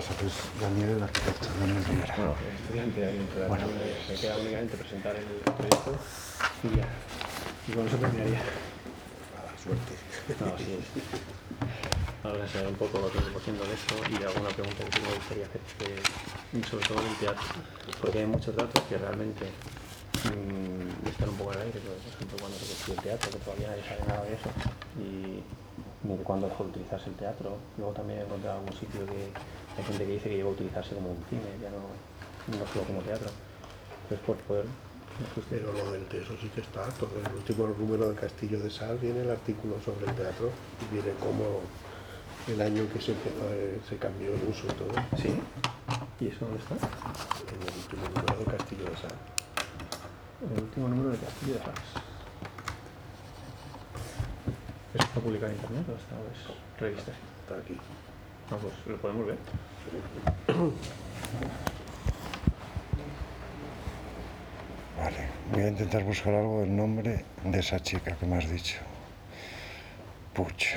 conocéis aparte del grupo de WhatsApp, es Daniel, el arquitecto, Daniel Rivera. Bueno, estudiante ahí entre Bueno. me queda únicamente presentar el proyecto y ya. Y con eso terminaría. Mala suerte. No, sí. Ahora enseñar un poco lo que vengo haciendo de eso y alguna pregunta que me gustaría hacer, que- sobre todo en el teatro, porque hay muchos datos que realmente mm, están un poco en el aire, por ejemplo, cuando se el teatro, que todavía nadie sabe nada de eso, y de cuándo dejó de utilizarse el teatro. Luego también he encontrado algún sitio que hay gente que dice que llegó a utilizarse como un cine, ya no, no solo como teatro. Pues por poder justo- Pero lo del eso sí que está. Todo el último número del Castillo de Sal viene el artículo sobre el teatro y viene como el año que se empezó, eh, se cambió el uso y todo. Sí. ¿Y eso dónde está? En el último número del Castillo de Sal. El último número de Castillo de Fax. ¿Eso está publicado en internet o está es revista? Está aquí. No, pues lo podemos ver. Vale, voy a intentar buscar algo del nombre de esa chica que me has dicho. Puch.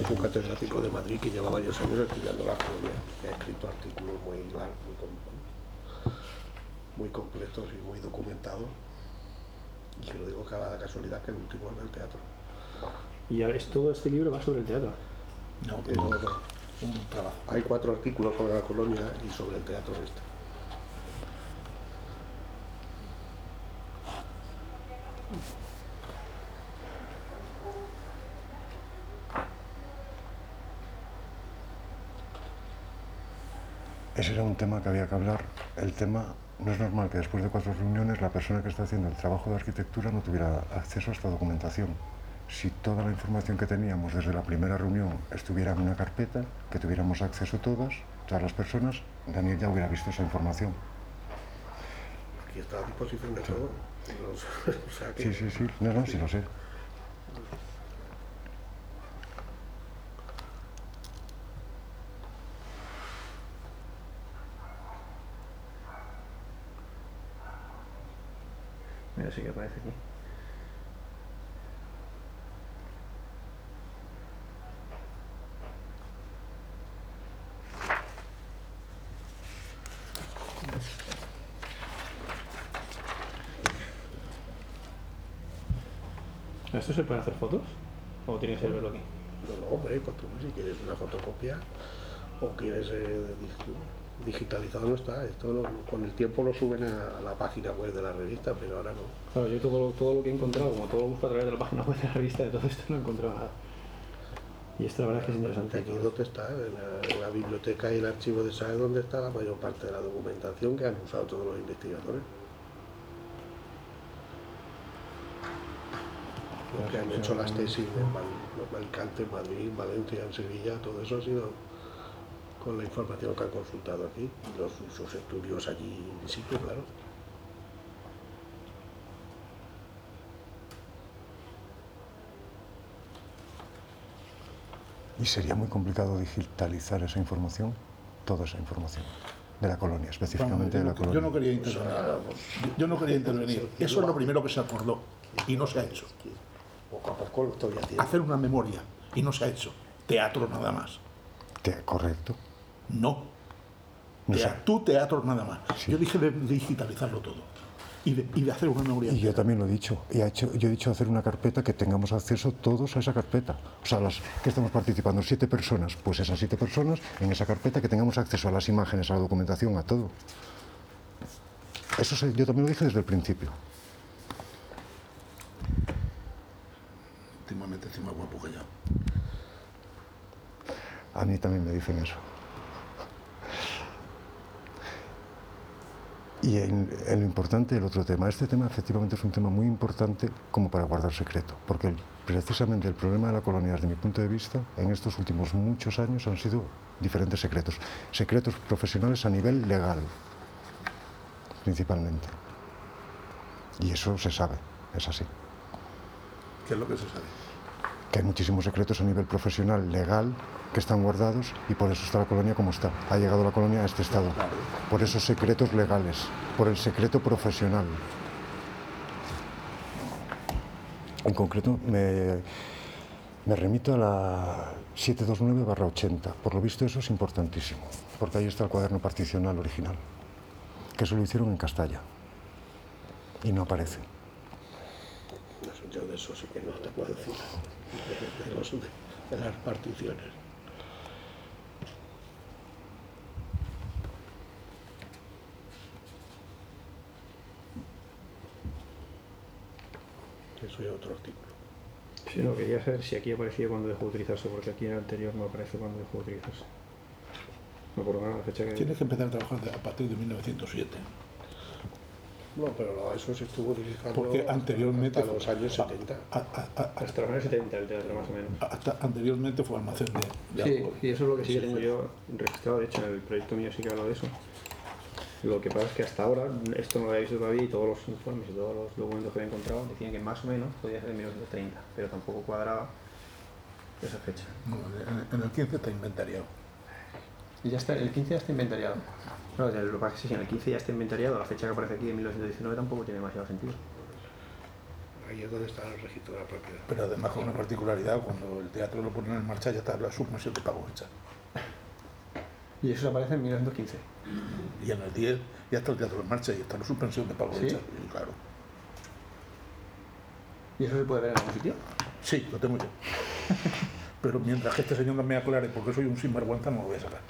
Es un catedrático de Madrid que lleva varios años estudiando la colonia. que Ha escrito artículos muy largos, muy, com- muy completos y muy documentados. Y que lo digo que la casualidad que el último es del teatro. Y es, todo este libro va sobre el teatro. No, no, no. Un trabajo. Hay cuatro artículos sobre la colonia y sobre el teatro este. Ese era un tema que había que hablar. El tema, no es normal que después de cuatro reuniones la persona que está haciendo el trabajo de arquitectura no tuviera acceso a esta documentación. Si toda la información que teníamos desde la primera reunión estuviera en una carpeta, que tuviéramos acceso todos, todas las personas, Daniel ya hubiera visto esa información. Aquí está a disposición de todo. Sí, sí, sí. No, no, sí lo sé. Mira, sí que aparece aquí. ¿Esto se puede hacer fotos? ¿O tiene que ser verlo aquí? No, no, hombre, pues si quieres una fotocopia o quieres eh, digitalizado no está. Esto lo- con el tiempo lo suben a, a la página web de la revista, pero ahora no. Claro, yo todo lo, todo lo que he encontrado, como todo lo busco a través de la página web de la revista, de todo esto no he encontrado nada. Y esto la verdad es que es interesante. Aquí es donde está, en la, en la biblioteca y el archivo de SAE, donde está la mayor parte de la documentación que han usado todos los investigadores. Los que han hecho las tesis de Mal- Alicante, Madrid, Valencia, en Sevilla, todo eso ha sido con la información que han consultado aquí, los, sus estudios allí in situ, claro. Y sería muy complicado digitalizar esa información, toda esa información, de la colonia, específicamente de yo, la colonia. yo no quería intervenir. Yo no quería intervenir. Eso es lo primero que se acordó y no se ha hecho. Hacer una memoria y no se ha hecho. Teatro nada más. Te- correcto. No. No Tea- sé. tú teatro nada más. Sí. Yo dije de digitalizarlo todo y de, y de hacer una memoria. Y yo también lo he dicho. Y ha hecho, yo he dicho hacer una carpeta que tengamos acceso todos a esa carpeta. O sea, las que estamos participando, siete personas, pues esas siete personas en esa carpeta que tengamos acceso a las imágenes, a la documentación, a todo. Eso se- yo también lo dije desde el principio. Últimamente estoy más guapo que ya. A mí también me dicen eso. Y en, lo importante, el otro tema. Este tema efectivamente es un tema muy importante como para guardar secreto, porque precisamente el problema de la colonia, desde mi punto de vista, en estos últimos muchos años han sido diferentes secretos. Secretos profesionales a nivel legal, principalmente. Y eso se sabe, es así. ¿Qué es lo que se sabe? Que hay muchísimos secretos a nivel profesional, legal, que están guardados y por eso está la colonia como está. Ha llegado la colonia a este estado. Por esos secretos legales, por el secreto profesional. En concreto, me, me remito a la 729-80. Por lo visto, eso es importantísimo, porque ahí está el cuaderno particional original, que eso lo hicieron en Castalla. Y no aparece. Yo de eso sí que no te puedo decir. De, de los- de- de las particiones. Eso es otro artículo. Sí, no, quería saber si aquí aparecía cuando dejó de utilizarse, porque aquí en el anterior no aparece cuando dejó de utilizarse. No, por lo menos la fecha que... Tienes que empezar a trabajar a partir de 1907. No, pero no, eso se estuvo utilizando Porque anteriormente hasta los años a- 70. a- a- a- Hasta los años 70 el teatro, más o menos. hasta anteriormente fue almacén de, de Sí, alcohol. y eso es lo que sí que tengo yo registrado. De hecho, en el proyecto mío sí que hablo de eso. Lo que pasa es que hasta ahora, esto no lo había visto todavía y todos los informes y todos los documentos que he encontrado decían que más o menos podía ser en 1930, pero tampoco cuadraba esa fecha. No, en el 15 está inventariado. Y ya está, el 15 ya está inventariado. No, lo que pasa es que si en el 15 ya está inventariado, la fecha que aparece aquí de 1919 tampoco tiene demasiado sentido. Ahí es donde está el registro de la propiedad. Pero además con una particularidad, cuando el teatro lo ponen en marcha ya está la suspensión de pago hecha. Y eso aparece en 1915. Y en el 10 ya está el teatro en marcha y está la suspensión de pago ¿Sí? hecha. Y claro. ¿Y eso se puede ver en algún sitio? Sí, lo tengo yo. Pero mientras que este señor no me aclare por qué soy un sinvergüenza, no lo voy a sacar.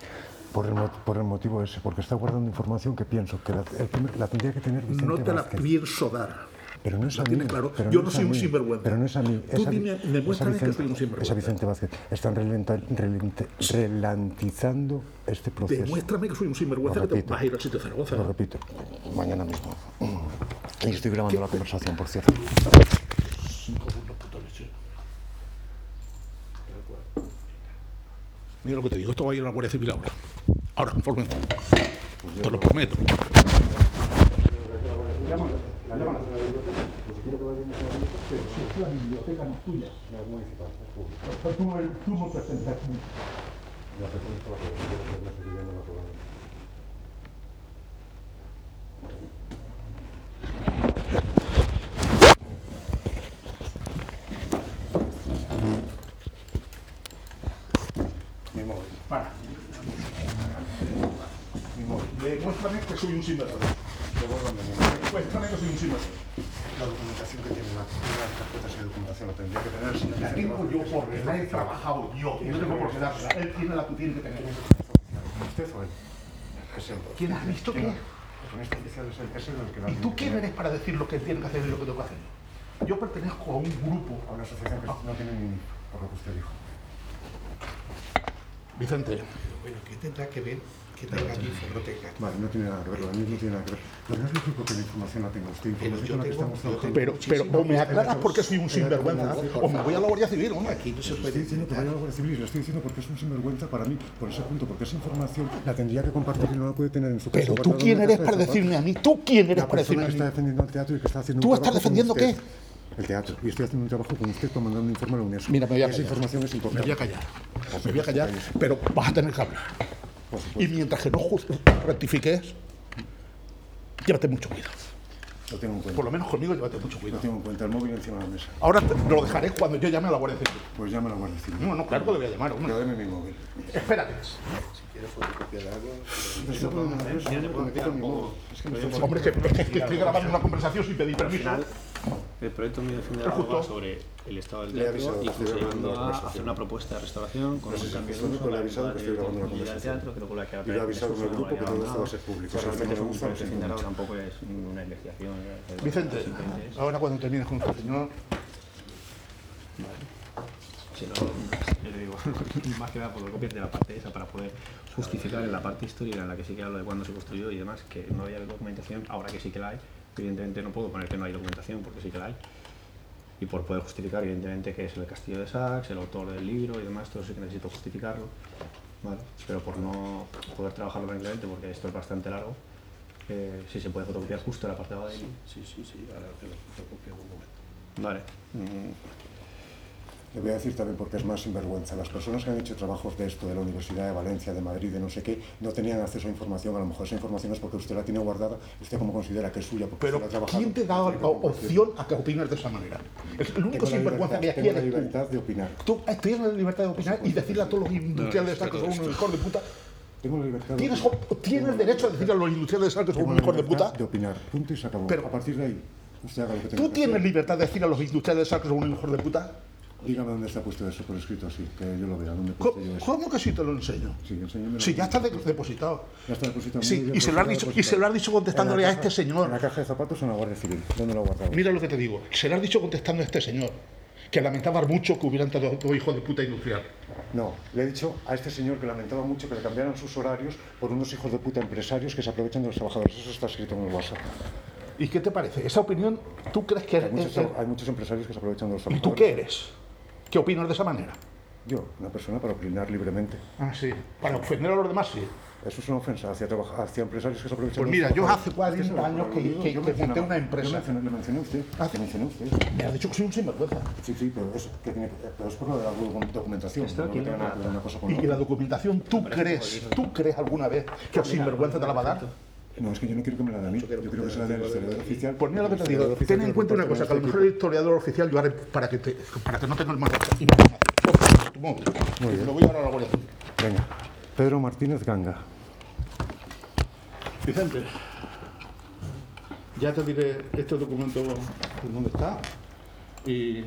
Por el, por el motivo ese, porque está guardando información que pienso que la, el primer- la tendría que tener Vicente No te la Vázquez. pienso dar. Pero no es a mí. claro. pero Yo no soy un sinvergüenza. Pero no es a mí. Tú dime- demuéstrame que Vicente- soy un sinvergüenza. Es a Vicente Vázquez. Están relenta- relente- relantizando este proceso. Demuéstrame que soy un sinvergüenza Lo que te vas a ir al sitio de Zaragoza. Lo repito, mañana mismo. Y estoy grabando la conversación, por cierto. Mira lo que te digo, esto va a ir a la Guardia Civil ahora. Ahora, conforme. Te lo prometo. Te sentas Para. Demuéstrame que soy un sinvergüenza. Demuéstrame que soy un sinvergüenza. La documentación que tiene la, las carpetas de documentación la tendría que tener si La tengo yo porque la he trabajado yo. Y no tengo por qué darla. Él tiene la que tiene que tener. ¿Usted o él? ¿Quién has visto qué? ¿Y tú quién eres para decir lo que tiene que hacer y lo que tengo que hacer? Yo pertenezco a un grupo. A una asociación que no tiene ni por lo que usted dijo. Vicente, Bueno, ¿qué tendrá que ver que tenga aquí fonoteca? Vale, no tiene nada que ver, lo de NIF no tiene nada que ver. Lo que no es lógico que la información la tenga usted, información yo con la que tengo- estamos yo trabajando. pero, pero o me aclaras por qué soy un sinvergüenza o me voy a la Guardia Civil, hombre. Aquí no se puede estoy diciendo que vaya a la Guardia Civil y le estoy diciendo porque es un sinvergüenza para mí, por ese punto, porque esa información la tendría que compartir y no la puede tener en su casa. Pero tú quién eres para decirme a mí, tú quién eres La para persona decirme que está a mí. defendiendo al teatro y que está haciendo ¿Tú estás defendiendo qué? El teatro. Y estoy haciendo un trabajo con usted para mandar un informe a la UNESCO. Mira, me voy a Esa callar. información es Me importante. voy a callar. Me voy a callar, pero vas a tener que hablar. Por Y mientras que no rectifiques, llévate mucho cuidado. lo tengo en Por cuenta. lo menos conmigo llévate mucho Lo cuidado. tengo en cuenta. El móvil encima de la mesa. Ahora te- lo dejaré cuando yo llame a la Guardia Civil. Pues llame a la Guardia Civil. No, no, claro que le voy a llamar, hombre. Mi móvil. Espérate. Si quieres fotocopia de algo, Me me me conversación sin pedir Al permiso. final, el proyecto mío defiende Pero justo- algo sobre el estado del teatro, llegando la a hacer una propuesta de restauración con sé un cambio de uso, la el avisado que estoy grabando la disponibilidad del conversación. teatro, que la que Y lo avisado el grupo que todo esto va a ser público. Pero Si realmente hacemos es un un proyecto simplemente. generado, tampoco es una investigación. Vicente, ahora cuando termines con este señor, si no, yo te digo, más que nada fotocopias de la parte esa para poder justificar en la parte histórica en la que sí que hablo de cuándo se construyó y demás, que no había documentación, ahora que sí que la hay, evidentemente no puedo poner que no hay documentación porque sí que la hay. Y por poder justificar, evidentemente, que es el castillo de Sax, el autor del libro y demás, todo eso sí que necesito justificarlo. ¿vale? Pero por no poder trabajarlo tranquilamente, porque esto es bastante largo, eh, si se puede fotocopiar justo la parte de abajo de ahí. Sí, sí, sí, ahora te lo fotocopio en un momento. Vale. Mm, Le voy a decir también porque es más sinvergüenza. Las personas que han hecho trabajos de esto, de la Universidad de Valencia, de Madrid, de no sé qué, no tenían acceso a información. A lo mejor esa información es porque usted la tiene guardada, usted como considera que es suya, porque Pero usted la ha trabajado. ¿quién te da la opción a que opines de esa manera? El único sinvergüenza que hay libertad, aquí tengo la eres tú. libertad de opinar. Tú tienes la libertad de opinar y decirle a todos los industriales de que son unos hijos de puta. Tengo la libertad de Tienes, opinar. tienes derecho a decirle a los industriales de que son la hijos de libertad puta. de opinar. Punto y se acabó. Pero- a partir de ahí, usted haga lo que tenga ¿Tú que tienes hacer. libertad de decir a los industriales de que son unos hijos de puta? Dígame dónde está puesto eso por escrito así, que yo lo vea. ¿Dónde ¿Cómo, puse yo eso? cómo que sí te lo enseño? Sí. Si ya está de- depositado. Ya está depositado. Sí, y se lo has dicho, y se lo has dicho contestándole a este caja- En la señor. caja de zapatos en la Guardia Civil. ¿Dónde lo ha guardado? Mira lo que te digo. Se lo has dicho contestando a este señor. Que lamentaba mucho que hubieran tantos dos hijos de puta industrial. No, le he dicho a este señor que lamentaba mucho que le cambiaran sus horarios por unos hijos de puta empresarios que se aprovechan de los trabajadores. Eso está escrito en el WhatsApp. ¿Y qué te parece? ¿Esa opinión tú crees que Hay es, muchos, es- hay muchos empresarios que se aprovechan de los ¿Y trabajadores. tú qué eres? ¿Qué opinas de esa manera? Yo, una persona para opinar libremente. Ah, sí. Para ofender a los demás, sí. Eso es una ofensa hacia, trabaja- hacia empresarios que se aprovechan Pues mira, yo hace 40 Es que eso- años que- yo- que- yo que monté una empresa. Yo mencioné, le mencioné a usted. Ah, le mencioné a usted. Me has dicho que soy un sinvergüenza. Sí, sí, pero es, que tiene, pero es por lo de la docu- documentación. Esto no aquí tiene no nada que ver una cosa con Y la documentación, ¿tú crees, tú crees alguna vez que el sinvergüenza te la va a dar? No, es que yo no quiero que me la dé a mí. Yo quiero que se la dé al historiador oficial. Pues mira lo que te digo. Ten en cuenta una cosa, que a lo mejor el historiador oficial yo haré para que, te, para que no tengas más información. Tu móvil. Muy bien. Lo voy a dar a la Guardia. Venga. Pedro Martínez Ganga. Vicente, ya te diré este documento en dónde está y,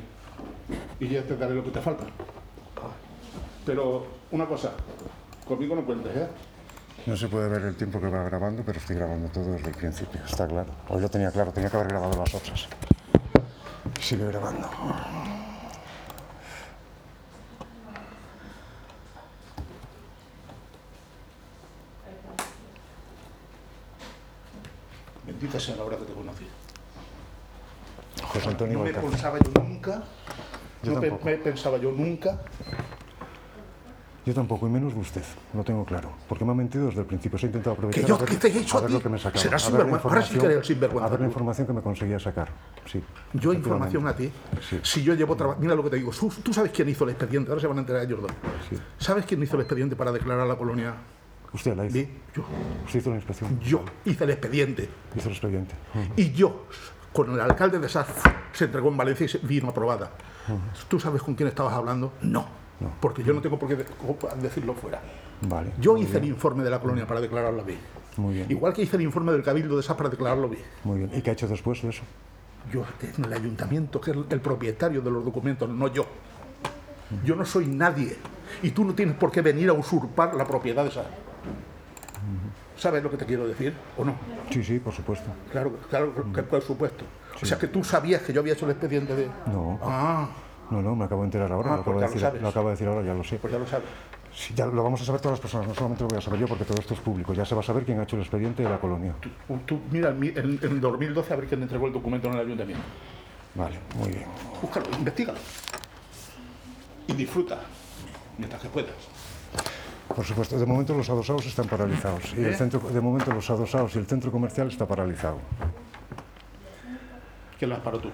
y ya te daré lo que te falta. Pero una cosa, conmigo no cuentes, ¿eh? No se puede ver el tiempo que va grabando, pero estoy grabando todo desde el principio, está claro. Hoy lo tenía claro, tenía que haber grabado las otras. Sigue grabando. Bendita sea la hora que te conocí. José Antonio No me pensaba yo nunca, Yo no pe- me pensaba yo nunca Yo tampoco, y menos de usted, lo tengo claro. Porque me ha mentido desde el principio. Se ha intentado aprovechar Que yo, a ver, ¿qué te he hecho a a ti? lo que me sacaba. Serás a sinvergüenza. Ahora sí que eres sinvergüenza, A ver la información que me conseguía sacar. Sí. Yo información a ti. Sí. Si yo llevo trabajo. Mira lo que te digo. Tú, sabes quién hizo el expediente. Ahora se van a enterar ellos dos. Sí. ¿Sabes quién hizo el expediente para declarar la colonia? Usted la hizo. Sí, yo. Usted hizo la inspección. Yo hice el expediente. Hizo el expediente. Y yo, con el alcalde de Saz, se entregó en Valencia y se vino aprobada. ¿Tú sabes con quién estabas hablando? No. Porque yo no tengo por qué de- decirlo fuera. Vale. Yo hice el informe de la colonia para declararla bien. Muy bien. Igual que hice el informe del Cabildo de Saz para declararlo bien. Muy bien. ¿Y qué ha hecho después de eso? Yo, en el ayuntamiento, que es el propietario de los documentos, no yo. Yo no soy nadie. Y tú no tienes por qué venir a usurpar la propiedad de esa. ¿Sabes lo que te quiero decir? ¿O no? Sí, sí, por supuesto. Claro, claro que por supuesto. O sea que tú sabías que yo había hecho el expediente de. No. Ah, No, no, me acabo de enterar ahora. Ah, lo, acabo pues de lo acabo de decir ahora, ya lo sé. pues ya lo sabes. Sí, ya lo vamos a saber todas las personas, no solamente lo voy a saber yo, porque todo esto es público. Ya se va a saber quién ha hecho el expediente de la colonia. Tú, tú mira, en, mi- en, en 2012 a ver quién entregó el documento en el ayuntamiento. Vale, muy bien. Búscalo, investigalo. Y disfruta mientras que puedas. Por supuesto, de momento los adosados están paralizados. Y el ¿Eh? centro, de momento los adosados y el centro comercial está paralizado. ¿Quién las paró tú?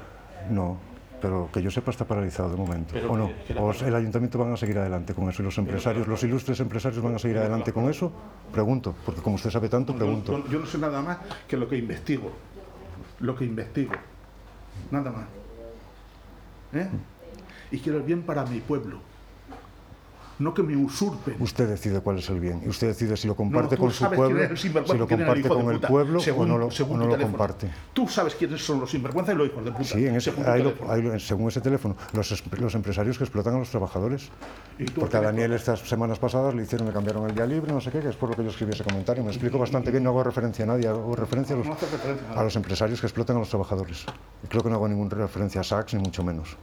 No, pero que yo sepa está paralizado de momento. Pero ¿O no? que- que la ¿O el ayuntamiento van a seguir adelante con eso? ¿Y los empresarios, los ilustres empresarios van a seguir adelante con eso? Pregunto, porque como usted sabe tanto, Yo, pregunto. yo- yo no sé nada más que lo que investigo. Lo que investigo. Nada más. ¿Eh? Y quiero el bien para mi pueblo. No que me usurpen. Usted decide cuál es el bien. Y usted decide si lo comparte con su pueblo, el si lo comparte con el pueblo según- o no lo, según o no tu lo teléfono. comparte. Tú sabes quiénes son los sinvergüenzas y los hijos de puta. Sí, en ese, según lo- según ese teléfono, los, es- los empresarios que explotan a los trabajadores. ¿Y tú Porque a Daniel estas semanas pasadas le hicieron, le cambiaron el día libre, no sé qué, que es por lo que yo escribí ese comentario. Me explico bastante bien, no hago referencia a nadie, hago referencia a los, a los empresarios que explotan a los trabajadores. Y creo que no hago ninguna referencia a Sachs, ni mucho menos.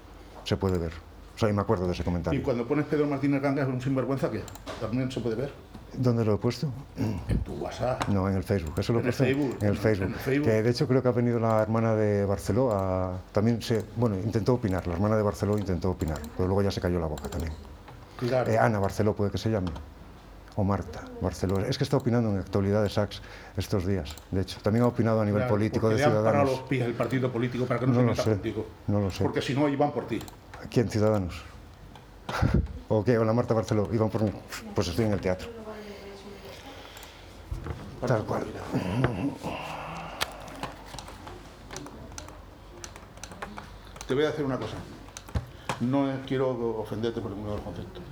Se puede ver. O sea, y me acuerdo de ese Y comentario. cuando pones Pedro Martínez Ganga es un sinvergüenza, que también se puede ver ¿Dónde lo he puesto? en tu WhatsApp. No, en el Facebook. Eso lo puse Facebook, en el Facebook. en el Facebook. Que de hecho creo que ha venido la hermana de Barceló a... También se... Bueno, intentó opinar. La hermana de Barceló intentó opinar. Pero luego ya se cayó la boca también. Claro. Eh, Ana Barceló puede que se llame. O Marta Barceló. Es que está opinando en actualidad de Sachs estos días. De hecho, también ha opinado a nivel Claro, político de le han parado Ciudadanos. los pies el partido político para que no, No se meta contigo. no lo sé. Porque si no, iban por ti. ¿Quién? Ciudadanos. ¿O qué? ¿O la Marta Barceló? Iban por mí. Pues estoy en el teatro. Tal cual. Te voy a decir una cosa. No quiero ofenderte por ninguno de los conceptos.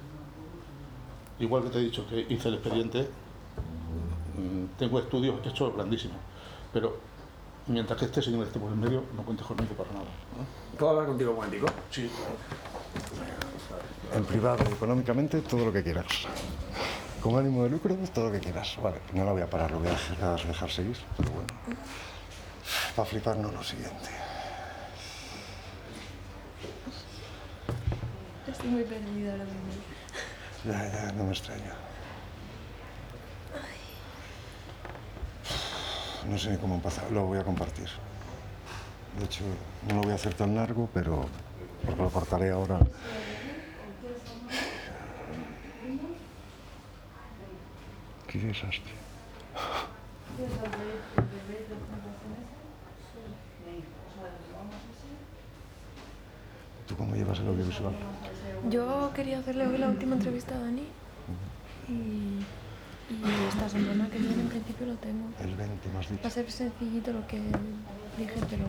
Igual que te he dicho que hice el expediente, mm, tengo estudios hechos grandísimos. Pero mientras que este señor esté por el medio, no cuentes conmigo para nada. ¿eh? ¿Puedo hablar contigo un momentico? Sí, En privado económicamente, todo lo que quieras. Con ánimo de lucro, todo lo que quieras. Vale, no la voy a parar, lo voy a dejar, dejar seguir. Pero bueno. Para fliparnos lo siguiente. Estoy muy perdida ahora mismo. Ya, ya, no me extraña. No sé ni cómo empezar, lo voy a compartir. De hecho, no lo voy a hacer tan largo, pero porque lo cortaré ahora. Qué desastre. ¿Tú cómo llevas el audiovisual? Yo quería hacerle hoy la última entrevista a Dani y, y esta semana que viene en principio lo tengo. El 20, me has dicho. Va a ser sencillito lo que dije, pero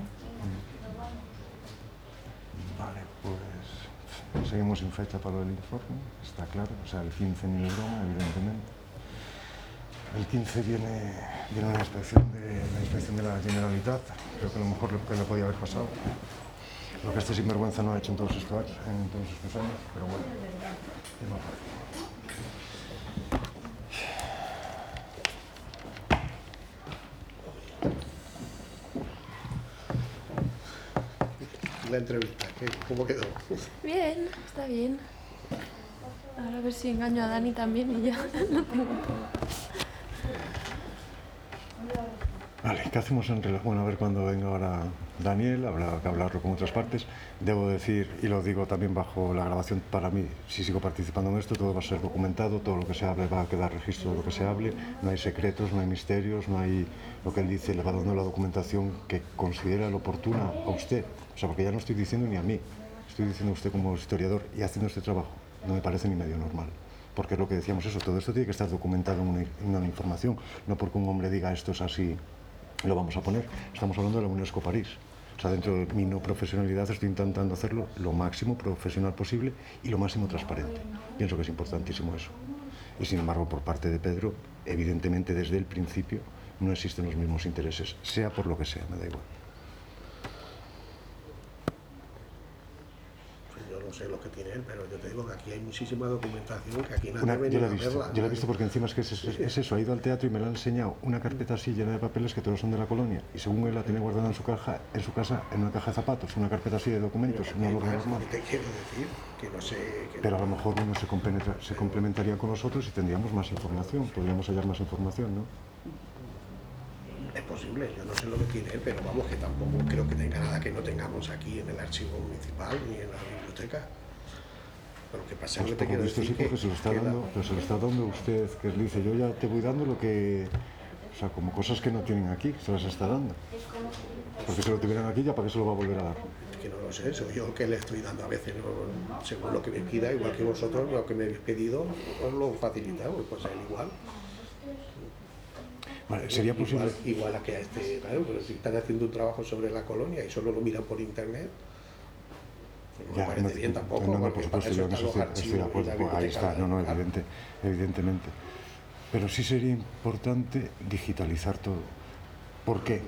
Vale, pues seguimos sin fecha para el informe, está claro, o sea, el 15 ni de broma, evidentemente. El 15 viene, viene una inspección de la inspección de la Generalitat, creo que a lo mejor lo que le podía haber pasado. Lo que este sinvergüenza no ha hecho en todos estos años, en todos estos años pero bueno, tema La entrevista, ¿qué? ¿cómo quedó? bien, está bien. Ahora a ver si engaño a Dani también y ya lo tengo todo. ¿Qué hacemos en relación? Bueno, a ver cuando venga ahora Daniel, habrá que hablarlo con otras partes. Debo decir, y lo digo también bajo la grabación, para mí, si sigo participando en esto, todo va a ser documentado, todo lo que se hable va a quedar registro de lo que se hable, no hay secretos, no hay misterios, no hay lo que él dice, le va dando la documentación que considera lo oportuna a usted. O sea, porque ya no estoy diciendo ni a mí, estoy diciendo a usted como historiador y haciendo este trabajo. No me parece ni medio normal. Porque es lo que decíamos eso, todo esto tiene que estar documentado en una, en una información, no porque un hombre diga esto es así, lo vamos a poner. Estamos hablando de la UNESCO París. O sea, dentro de mi no profesionalidad estoy intentando hacerlo lo máximo profesional posible y lo máximo transparente. Pienso que es importantísimo eso. Y sin embargo, por parte de Pedro, evidentemente desde el principio no existen los mismos intereses, sea por lo que sea, me da igual. Pues yo no sé lo que tiene él, pero yo te digo que aquí hay muchísima documentación que aquí nadie Una- ha yo la he a visto, verla. yo la he visto porque encima es que es, es- es eso, ha ido al teatro y me la ha enseñado una carpeta así llena de papeles que todos son de la colonia y según él la tiene guardada en su caja, en su casa, en una caja de zapatos, una carpeta así de documentos, no lo normal. ¿Qué te quiero decir? Que no sé... Que Pero a lo mejor uno se, se complementaría con los otros y tendríamos más información, podríamos hallar más información, ¿no? Es posible, yo no sé lo que tiene pero vamos, que tampoco creo que tenga nada que no tengamos aquí en el archivo municipal ni en la biblioteca. Pero que pasa Pues que te quiero visto sí, decir porque se lo está que dando, pero se lo está dando usted, que le dice, yo ya te voy dando lo que, o sea, como cosas que no tienen aquí, se las está dando. Porque si lo tuvieran aquí, ya para qué se lo va a volver a dar. que no lo sé, soy yo que le estoy dando a veces, ¿no? según lo que me pida, igual que vosotros, lo que me habéis pedido, os lo facilitamos, pues él igual. Vale, sería posible. Igual, igual a que a este, claro, pero si están haciendo un trabajo sobre la colonia y solo lo miran por internet, pues no Ya, parece no- bien tampoco, no, no, por supuesto, yo en eso estoy, de acuerdo. pues ahí está, no, no, evidente, evidentemente. Pero sí sería importante digitalizar todo. ¿Por qué?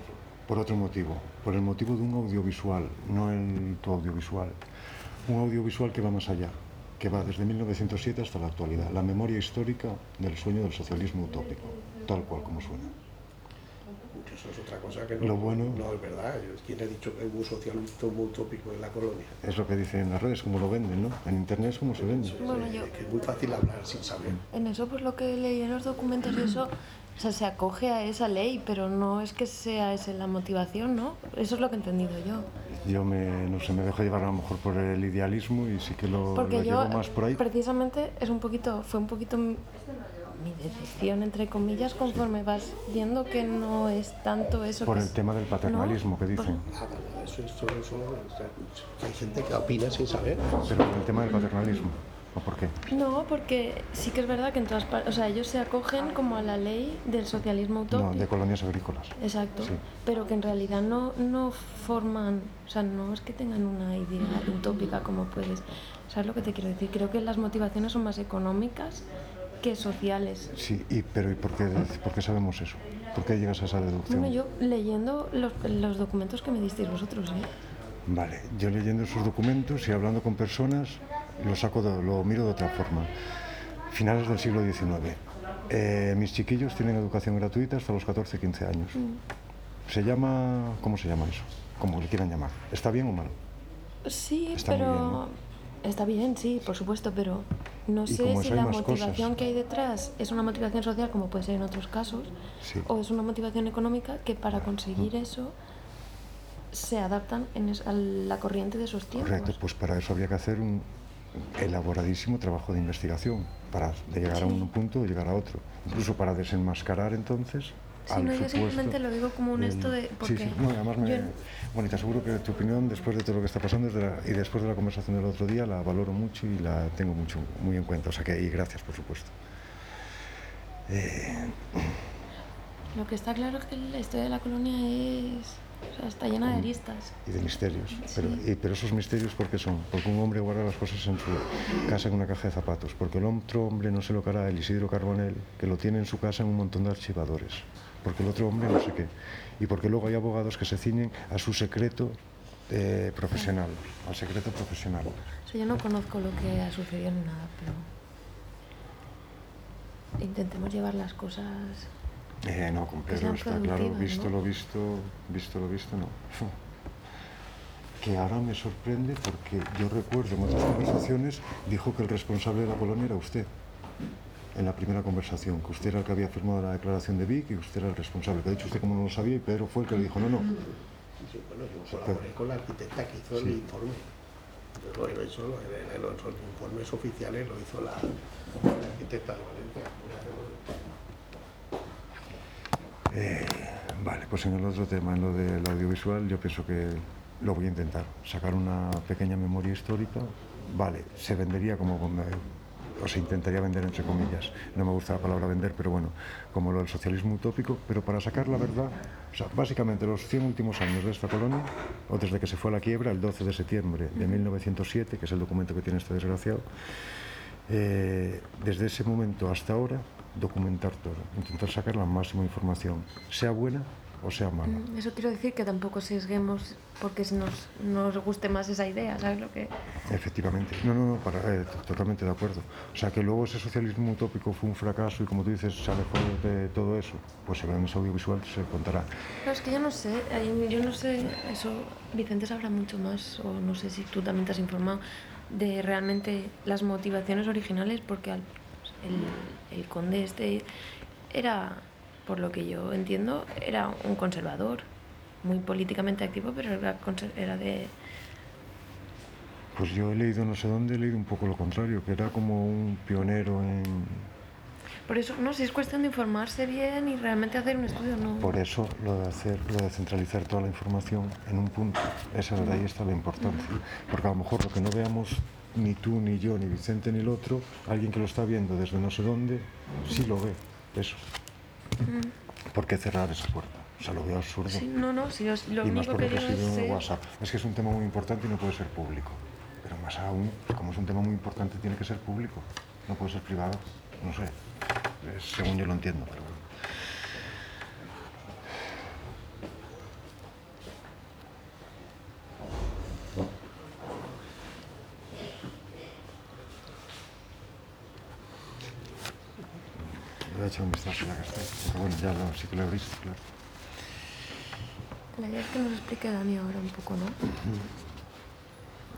Por otro motivo. Por el motivo de un audiovisual, no el tu audiovisual. Un audiovisual que va más allá, que va desde 1907 hasta la actualidad. La memoria histórica del sueño del socialismo utópico, tal cual como suena. eso es otra cosa que no, Lo bueno- no es verdad. ¿Quién ha dicho que hubo un socialismo utópico en la colonia? Es lo que dicen en las redes, cómo lo venden, ¿no? En internet es como se vende. Bueno, yo- que es muy fácil hablar sin saber. En eso, pues lo que leí en los documentos y eso, o sea, se acoge a esa ley, pero no es que sea esa la motivación, ¿no? Eso es lo que he entendido yo. Yo me, no sé, me dejo llevar a lo mejor por el idealismo y sí que lo, Porque lo yo, llevo más por ahí. precisamente, es un poquito, fue un poquito mi decepción, entre comillas, conforme vas viendo que no es tanto eso Por que el es- tema del paternalismo que por- dicen. Ah, eso es solo, solo- o sea, hay gente que opina sin saber. Pero por el tema del paternalismo. ¿O por qué? No, porque sí que es verdad que en todas partes, o sea, ellos se acogen como a la ley del socialismo No, utópico. de colonias agrícolas. Exacto, Sí. pero que en realidad no, no forman, o sea, no es que tengan una idea utópica como puedes. ¿Sabes lo que te quiero decir? Creo que las motivaciones son más económicas que sociales. Sí, y, pero ¿y por qué, por qué sabemos eso? ¿Por qué llegas a esa deducción? Bueno, yo leyendo los, los documentos que me disteis vosotros, ¿eh? Vale, yo leyendo esos documentos y hablando con personas, lo saco, de- lo miro de otra forma. Finales del siglo XIX. Eh, mis chiquillos tienen educación gratuita hasta los 14, 15 años. Se llama, ¿cómo se llama eso? Como le quieran llamar. ¿Está bien o mal? Sí, Está pero bien, ¿no? está bien, sí, por supuesto, pero no sé si la motivación cosas. que hay detrás es una motivación social, como puede ser en otros casos, Sí. o es una motivación económica que para conseguir eso se adaptan en es- a la corriente de esos tiempos. Correcto, pues para eso habría que hacer un elaboradísimo trabajo de investigación, para de llegar a un punto o llegar a otro. Incluso para desenmascarar entonces Sí, no, yo simplemente lo digo como un esto de- porque sí, no, y además me... yo- Bueno, y te aseguro que tu opinión, después de todo lo que está pasando es de la- y después de la conversación del otro día, la valoro mucho y la tengo mucho, muy en cuenta. O sea que, y gracias, por supuesto. Lo que está claro es que la historia de la colonia es, o sea, está llena de aristas. y de misterios. Pero, y- pero esos misterios, ¿por qué son? Porque un hombre guarda las cosas en su casa en una caja de zapatos. Porque el otro hombre no se lo hará el Isidro Carbonell, que lo tiene en su casa en un montón de archivadores. Porque el otro hombre no sé qué. Y porque luego hay abogados que se ciñen a su secreto eh, profesional, al secreto profesional. O sea, yo no conozco lo que ha sucedido ni nada, pero intentemos llevar las cosas. Eh, no, con Que Pedro está claro, visto ¿no? lo visto, visto lo visto, no. Que ahora me sorprende porque yo recuerdo en otras conversaciones dijo que el responsable de la colonia era usted. En la primera conversación, que usted era el que había firmado la declaración de Vic y usted era el responsable. Que ha dicho usted como no lo sabía y Pedro fue el que le dijo, no, no. Sí, bueno, yo colaboré con la arquitecta que hizo el informe. Yo lo he hecho, los informes oficiales lo hizo la, la arquitecta de Valencia. Eh, vale, pues en el otro tema, en lo del audiovisual, yo pienso que lo voy a intentar. Sacar una pequeña memoria histórica, vale, se vendería como, o se intentaría vender entre comillas. No me gusta la palabra vender, pero bueno, como lo del socialismo utópico, pero para sacar la verdad, o sea, básicamente los 100 últimos años de esta colonia, o desde que se fue a la quiebra, el 12 de septiembre de 1907, que es el documento que tiene este desgraciado, eh, desde ese momento hasta ahora, documentar todo, intentar sacar la máxima información, sea buena o sea mala. Mm, Eso quiero decir que tampoco sesguemos porque nos, nos guste más esa idea, ¿sabes lo que? Efectivamente. No, no, no, para, eh, totalmente de acuerdo. O sea, que luego ese socialismo utópico fue un fracaso y como tú dices, se alejó de todo eso, pues en ese audiovisual se contará. Claro, es que yo no sé, yo no sé, eso Vicente sabrá mucho más, o no sé si tú también te has informado de realmente las motivaciones originales, porque al- el, el conde este era, por lo que yo entiendo, era un conservador, muy políticamente activo, pero era, era de... Pues yo he leído no sé dónde, he leído un poco lo contrario, que era como un pionero en... Por eso, no, si es cuestión de informarse bien y realmente hacer un estudio, no... Por eso lo de hacer, lo de centralizar toda la información en un punto, esa de ahí está la importancia. Porque a lo mejor lo que no veamos ni tú, ni yo, ni Vicente, ni el otro, alguien que lo está viendo desde no sé dónde, sí lo ve. Eso. ¿Por qué cerrar esa puerta? O sea, lo veo absurdo. Sí, no, no, si lo y más único por que lo que escribo es... WhatsApp. Es que es un tema muy importante y no puede ser público. Pero más aún, como es un tema muy importante, tiene que ser público. No puede ser privado. No sé. Es según yo lo entiendo, pero bueno. Le voy a echar un vistazo ya lo, sí que lo visto, claro. La idea es que nos explique Dani ahora un poco, ¿no?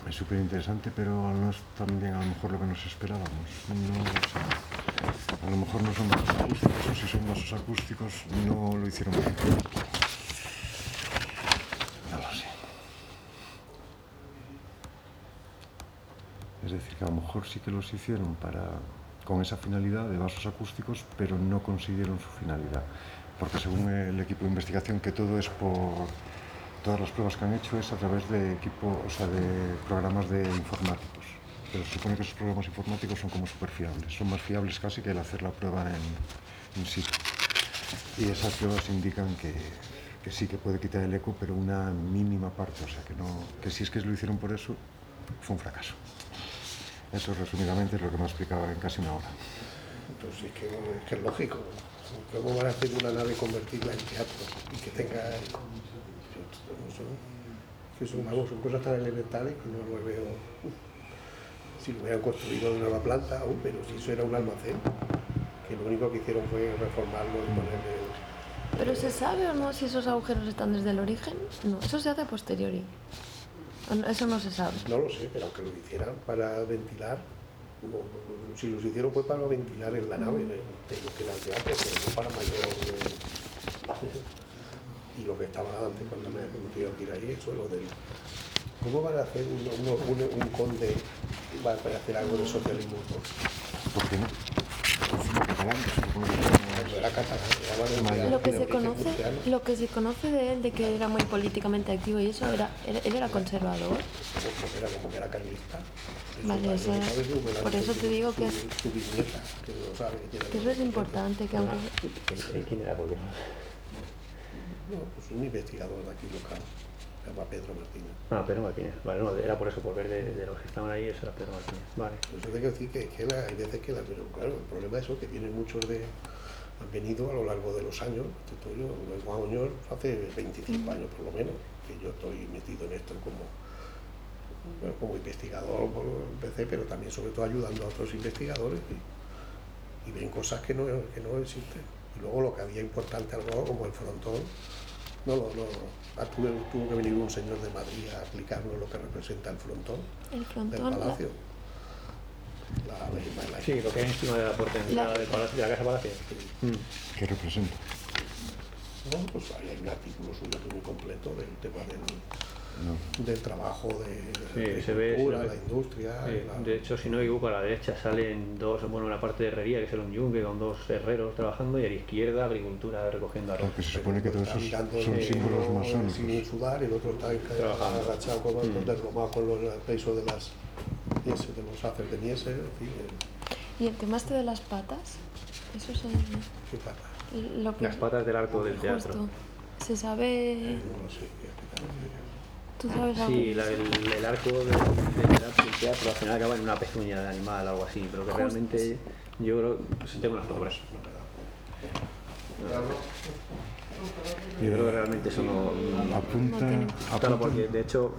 Es súper interesante, pero no es también a lo mejor lo que nos esperábamos. No, o sea, a lo mejor no son vasos acústicos, o si son vasos acústicos, no lo hicieron bien. No lo sé. Es decir, que a lo mejor sí que los hicieron para, con esa finalidad de vasos acústicos, pero no consiguieron su finalidad. Porque según el equipo de investigación, que todo es por todas las pruebas que han hecho es a través de equipo, o sea, de programas de informáticos. Pero se supone que esos programas informáticos son como súper fiables, son más fiables casi que el hacer la prueba en, in situ. Y esas pruebas indican que, que sí que puede quitar el eco, pero una mínima parte, o sea, que, no, que si es que lo hicieron por eso, fue un fracaso. Eso resumidamente es lo que me ha explicado en casi una hora. Entonces, es que, es que es lógico. ¿Cómo van a hacer una nave convertirla en teatro y que tenga eso, que son, vamos, son cosas tan elementales que no lo veo. Si lo hubieran construido de nueva planta, aún, pero si eso era un almacén, que lo único que hicieron fue reformarlo y ponerle. ¿Pero se sabe o no si esos agujeros están desde el origen? No, eso se hace a posteriori. Eso no se sabe. No lo sé, pero aunque lo hicieran para ventilar, no, si los hicieron fue para ventilar en la nave, de lo que era el teatro, pero no para mayor y lo que estaba antes cuando me permitieron ir ahí, eso lo del... ¿Cómo van a hacer un, un, un conde va a hacer algo de socialismo? ¿Por qué no? Era catalán, lo que se conoce lo que se conoce de él de que era muy políticamente activo y eso era él era conservador era como que era carlista vale eso, por eso te digo que es su bisnieta que, lo sabe, que eso es importante que aunque ¿quién era? Porque no, pues un investigador de aquí local, se llama Pedro Martínez. Ah, Pedro Martínez, vale, no, era por eso, por ver de, los que estaban ahí, eso era Pedro Martínez, vale. Pues yo tengo que decir que, que la, hay veces que la, pero claro, el problema es eso, que vienen muchos de, han venido a lo largo de los años, estoy yo, Juan Oñor hace 25 años por lo menos, que yo estoy metido en esto como, bueno, como investigador, empecé, pero también sobre todo ayudando a otros investigadores y, y ven cosas que no, que no existen. Y luego lo que había importante algo como el frontón, no, no, no. Ah, tuvo, tuvo, que venir un señor de Madrid a explicarnos lo que representa el frontón, el frontón del palacio. La, la, la, sí, lo que hay encima de la puerta de entrada del palacio, de la casa palacio. Mm. ¿Qué representa? No, pues hay un artículo suyo muy completo del tema del no. del trabajo de, sí, la se ve, se la industria. Sí. La... De hecho, si no equivoco, a la derecha salen dos, bueno, una parte de herrería, que es el yunque, con dos herreros trabajando, y a la izquierda agricultura recogiendo arroz. Porque se supone que todos esos son de, símbolos uno masónicos. Sin sudar, el otro está agachado con, mm. con los, el peso de las de los haces de fin, ¿Y el tema este de las patas? Eso. ¿Qué patas? Lo que las patas del arco del teatro. Justo. Se sabe... Eh, no lo sé. ¿Tú sabes algo? Sí, la, el, el, arco del, del teatro al final acaba en una pezuña de animal o algo así, pero que realmente yo creo que tengo unas fotos. Yo creo que realmente eso no, no apunta, no apunta. Claro, porque de hecho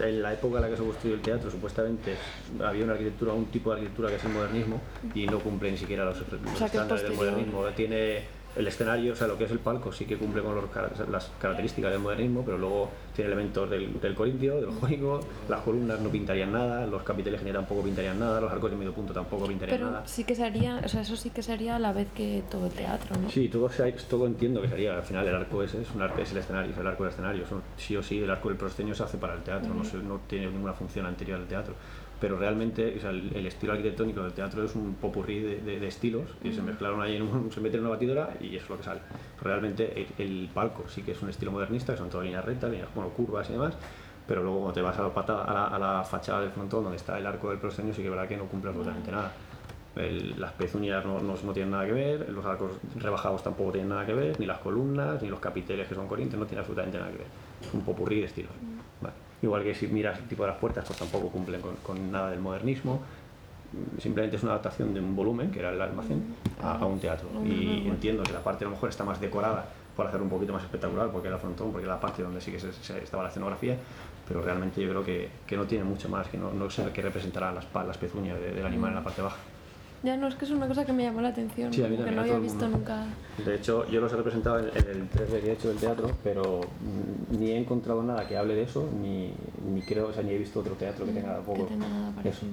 en la época en la que se construyó el teatro supuestamente había una arquitectura, un tipo de arquitectura que es el modernismo y no cumple ni siquiera los, los o sea, estándares del modernismo. Tiene el escenario, o sea, lo que es el palco, sí que cumple con los, las características del modernismo, pero luego tiene elementos del, del corintio, del jónico, las columnas no pintarían nada, los capiteles generales tampoco pintarían nada, los arcos de medio punto tampoco pintarían pero nada. sí que sería, o sea, eso sí que sería a la vez que todo el teatro, ¿no? Sí, todo, todo entiendo que sería, al final el arco ese es, un arco, es el escenario, es el arco del escenario, son, sí o sí el arco del proscenio se hace para el teatro, uh -huh. no, se, no tiene ninguna función anterior al teatro pero realmente o sea, el, el, estilo arquitectónico del teatro es un popurrí de, de, de estilos que mm. se mezclaron ahí en un, se meten en una batidora y eso es lo que sale. Realmente el, el, palco sí que es un estilo modernista, que son todas líneas rectas, líneas bueno, curvas y demás, pero luego cuando te vas a la, pata, a la, a la fachada del frontón donde está el arco del proscenio sí que verdad que no cumple absolutamente nada. El, las pezuñas no, no, no, tienen nada que ver, los arcos rebajados tampoco tienen nada que ver, ni las columnas, ni los capiteles que son corintios, no tienen absolutamente nada que ver. Es un popurrí de estilos. Vale. Igual que si miras el tipo de las puertas, pues tampoco cumplen con, con, nada del modernismo. Simplemente es una adaptación de un volumen, que era el almacén, a, a un teatro. Y entiendo que la parte a lo mejor está más decorada por hacer un poquito más espectacular, porque era frontón, porque era la parte donde sí que se, se estaba la escenografía, pero realmente yo creo que, que no tiene mucho más, que no, no sé qué representará las, las pezuñas de, del animal en la parte baja. Ya no, es que es una cosa que me llamó la atención, Sí, a mí que no había visto nunca. De hecho, yo los he representado en, en el 3D que he hecho del teatro, pero mm, ni he encontrado nada que hable de eso, ni, ni creo, o sea, ni he visto otro teatro que tenga que poco tenga nada eso. parecido.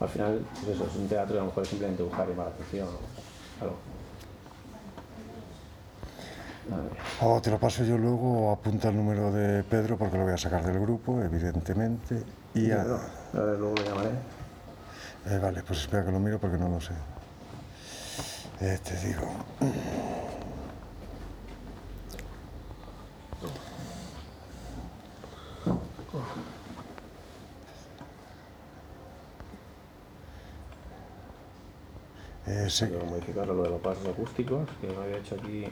Al final, pues eso, es un teatro y a lo mejor es simplemente buscar llamar la atención o algo. O te lo paso yo luego, apunta el número de Pedro porque lo voy a sacar del grupo, evidentemente. Y a- A ver, luego lo llamaré. Eh, vale, pues espera que lo miro porque no lo sé. Eh, te digo. Eh, sí, modificarlo lo de los pasos acústicos, que lo había hecho aquí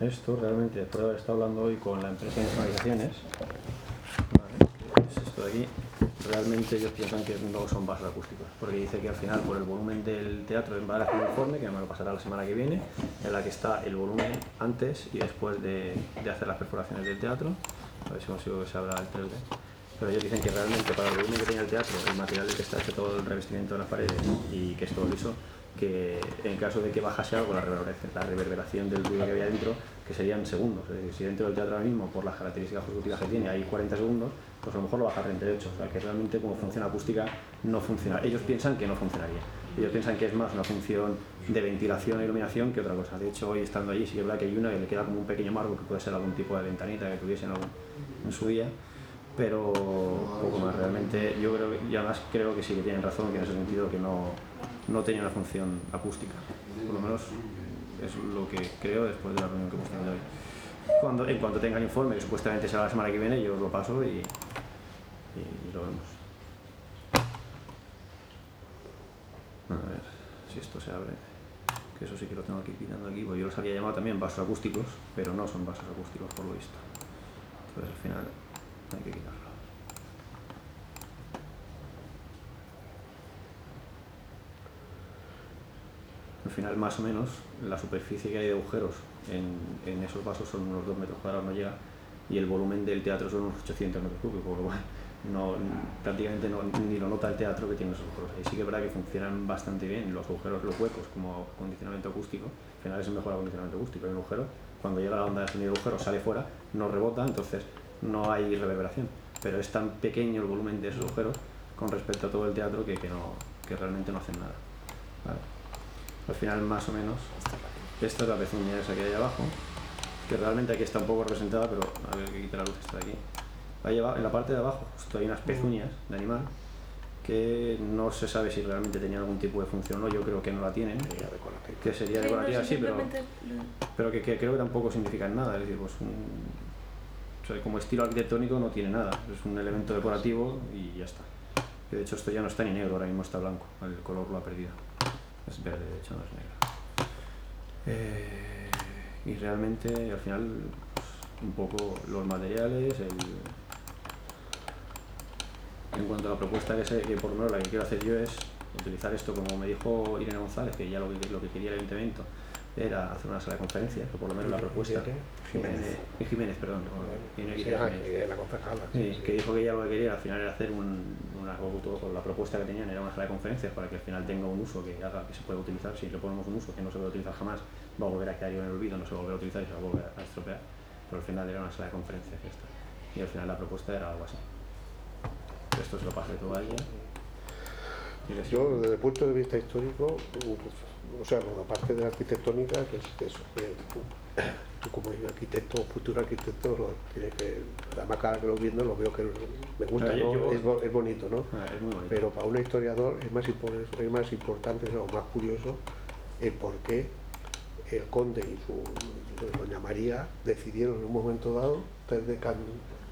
esto, realmente después de haber estado hablando hoy con la empresa de informatizaciones, ¿vale? es esto de aquí, realmente ellos piensan que no son vasos acústicos, porque dice que al final por el volumen del teatro hacer un informe, que me lo pasará la semana que viene, en la que está el volumen antes y después de, de hacer las perforaciones del teatro, a ver si consigo que se abra el 3D. Pero ellos dicen que realmente para el volumen que tenía el teatro, el material del que está hecho todo el revestimiento de las paredes y que es todo liso, que en caso de que bajase algo la reverberación, la reverberación del ruido que había dentro, que serían segundos. Es decir, si dentro del teatro ahora mismo, por las características ejecutivas que tiene, hay 40 segundos, pues a lo mejor lo baja a 38. O sea, que realmente como funciona acústica no funciona. Ellos piensan que no funcionaría. Ellos piensan que es más una función de ventilación e iluminación que otra cosa. De hecho, hoy estando allí, sí que es verdad que hay una que le queda como un pequeño marco, que puede ser algún tipo de ventanita que tuviesen en su día, pero poco más. Realmente yo creo, y además creo que sí que tienen razón, que en ese sentido que no, no tenía una función acústica. Por lo menos es lo que creo después de la reunión que hemos tenido hoy. Cuando, en cuanto tenga el informe, que supuestamente será la semana que viene, yo os lo paso y, lo vemos. A ver si esto se abre. Que eso sí que lo tengo aquí quitando aquí, yo los había llamado también vasos acústicos, pero no son vasos acústicos por lo visto. Entonces al final hay que quitarlo. Al final, más o menos, la superficie que hay de agujeros en, esos vasos son unos 2 metros cuadrados, no llega, y el volumen del teatro son unos 800 metros cúbicos, por lo cual no, prácticamente no, ni lo nota el teatro que tiene esos agujeros. Ahí sí que es verdad que funcionan bastante bien los agujeros, los huecos, como acondicionamiento acústico. Al final es el mejor acondicionamiento acústico. Hay un agujero, cuando llega la onda de sonido del agujero, sale fuera, no rebota, entonces no hay reverberación. Pero es tan pequeño el volumen de esos agujeros con respecto a todo el teatro que, que, no, que realmente no hacen nada. Al final, más o menos, esta es la pezuña esa que hay abajo, que realmente aquí está un poco representada, pero a ver que quita la luz esta de aquí. Ahí abajo- en la parte de abajo justo hay unas pezuñas de animal que no se sabe si realmente tenían algún tipo de función o no, yo creo que no la tienen, decorativa. que sería Sí, no, decorativa, sí, pero, lo- pero que, que creo que tampoco significan nada, es decir, pues un- o sea, como estilo arquitectónico no tiene nada, es un elemento decorativo y ya está. Que de hecho esto ya no está ni negro, ahora mismo está blanco, el color lo ha perdido. Es verde, de hecho no es negro. Eh, y realmente al final pues, un poco los materiales, el... en cuanto a la propuesta que, sé, que por lo menos la que quiero hacer yo es utilizar esto como me dijo Irene González, que ya lo que, lo que quería el ayuntamiento era hacer una sala de conferencias, o por lo menos la propuesta. Jiménez. Eh, Jiménez, perdón. Sí, ah, Jiménez. y la concejala. Sí, que dijo que ella lo que quería al final era hacer un, una, o la propuesta que tenían era una sala de conferencias para que al final tenga un uso que haga que se pueda utilizar. Si le ponemos un uso que no se puede utilizar jamás, va a volver a quedar en el olvido, no se va a volver a utilizar y se va a volver a estropear. Pero al final era una sala de conferencias esta. Y al final la propuesta era algo así. Esto se lo pasé todo a ella. Yo, desde el punto de vista histórico, o sea, la parte de la arquitectónica, que es eso, que tú, como arquitecto, futuro arquitecto, lo tienes que, además cada que lo viendo lo veo que me gusta, ¿no? yo- es, bo- es bonito, ¿no? Ah, es muy bonito. Pero para un historiador es más, es más importante o más curioso el por qué el conde y su doña María decidieron en un momento dado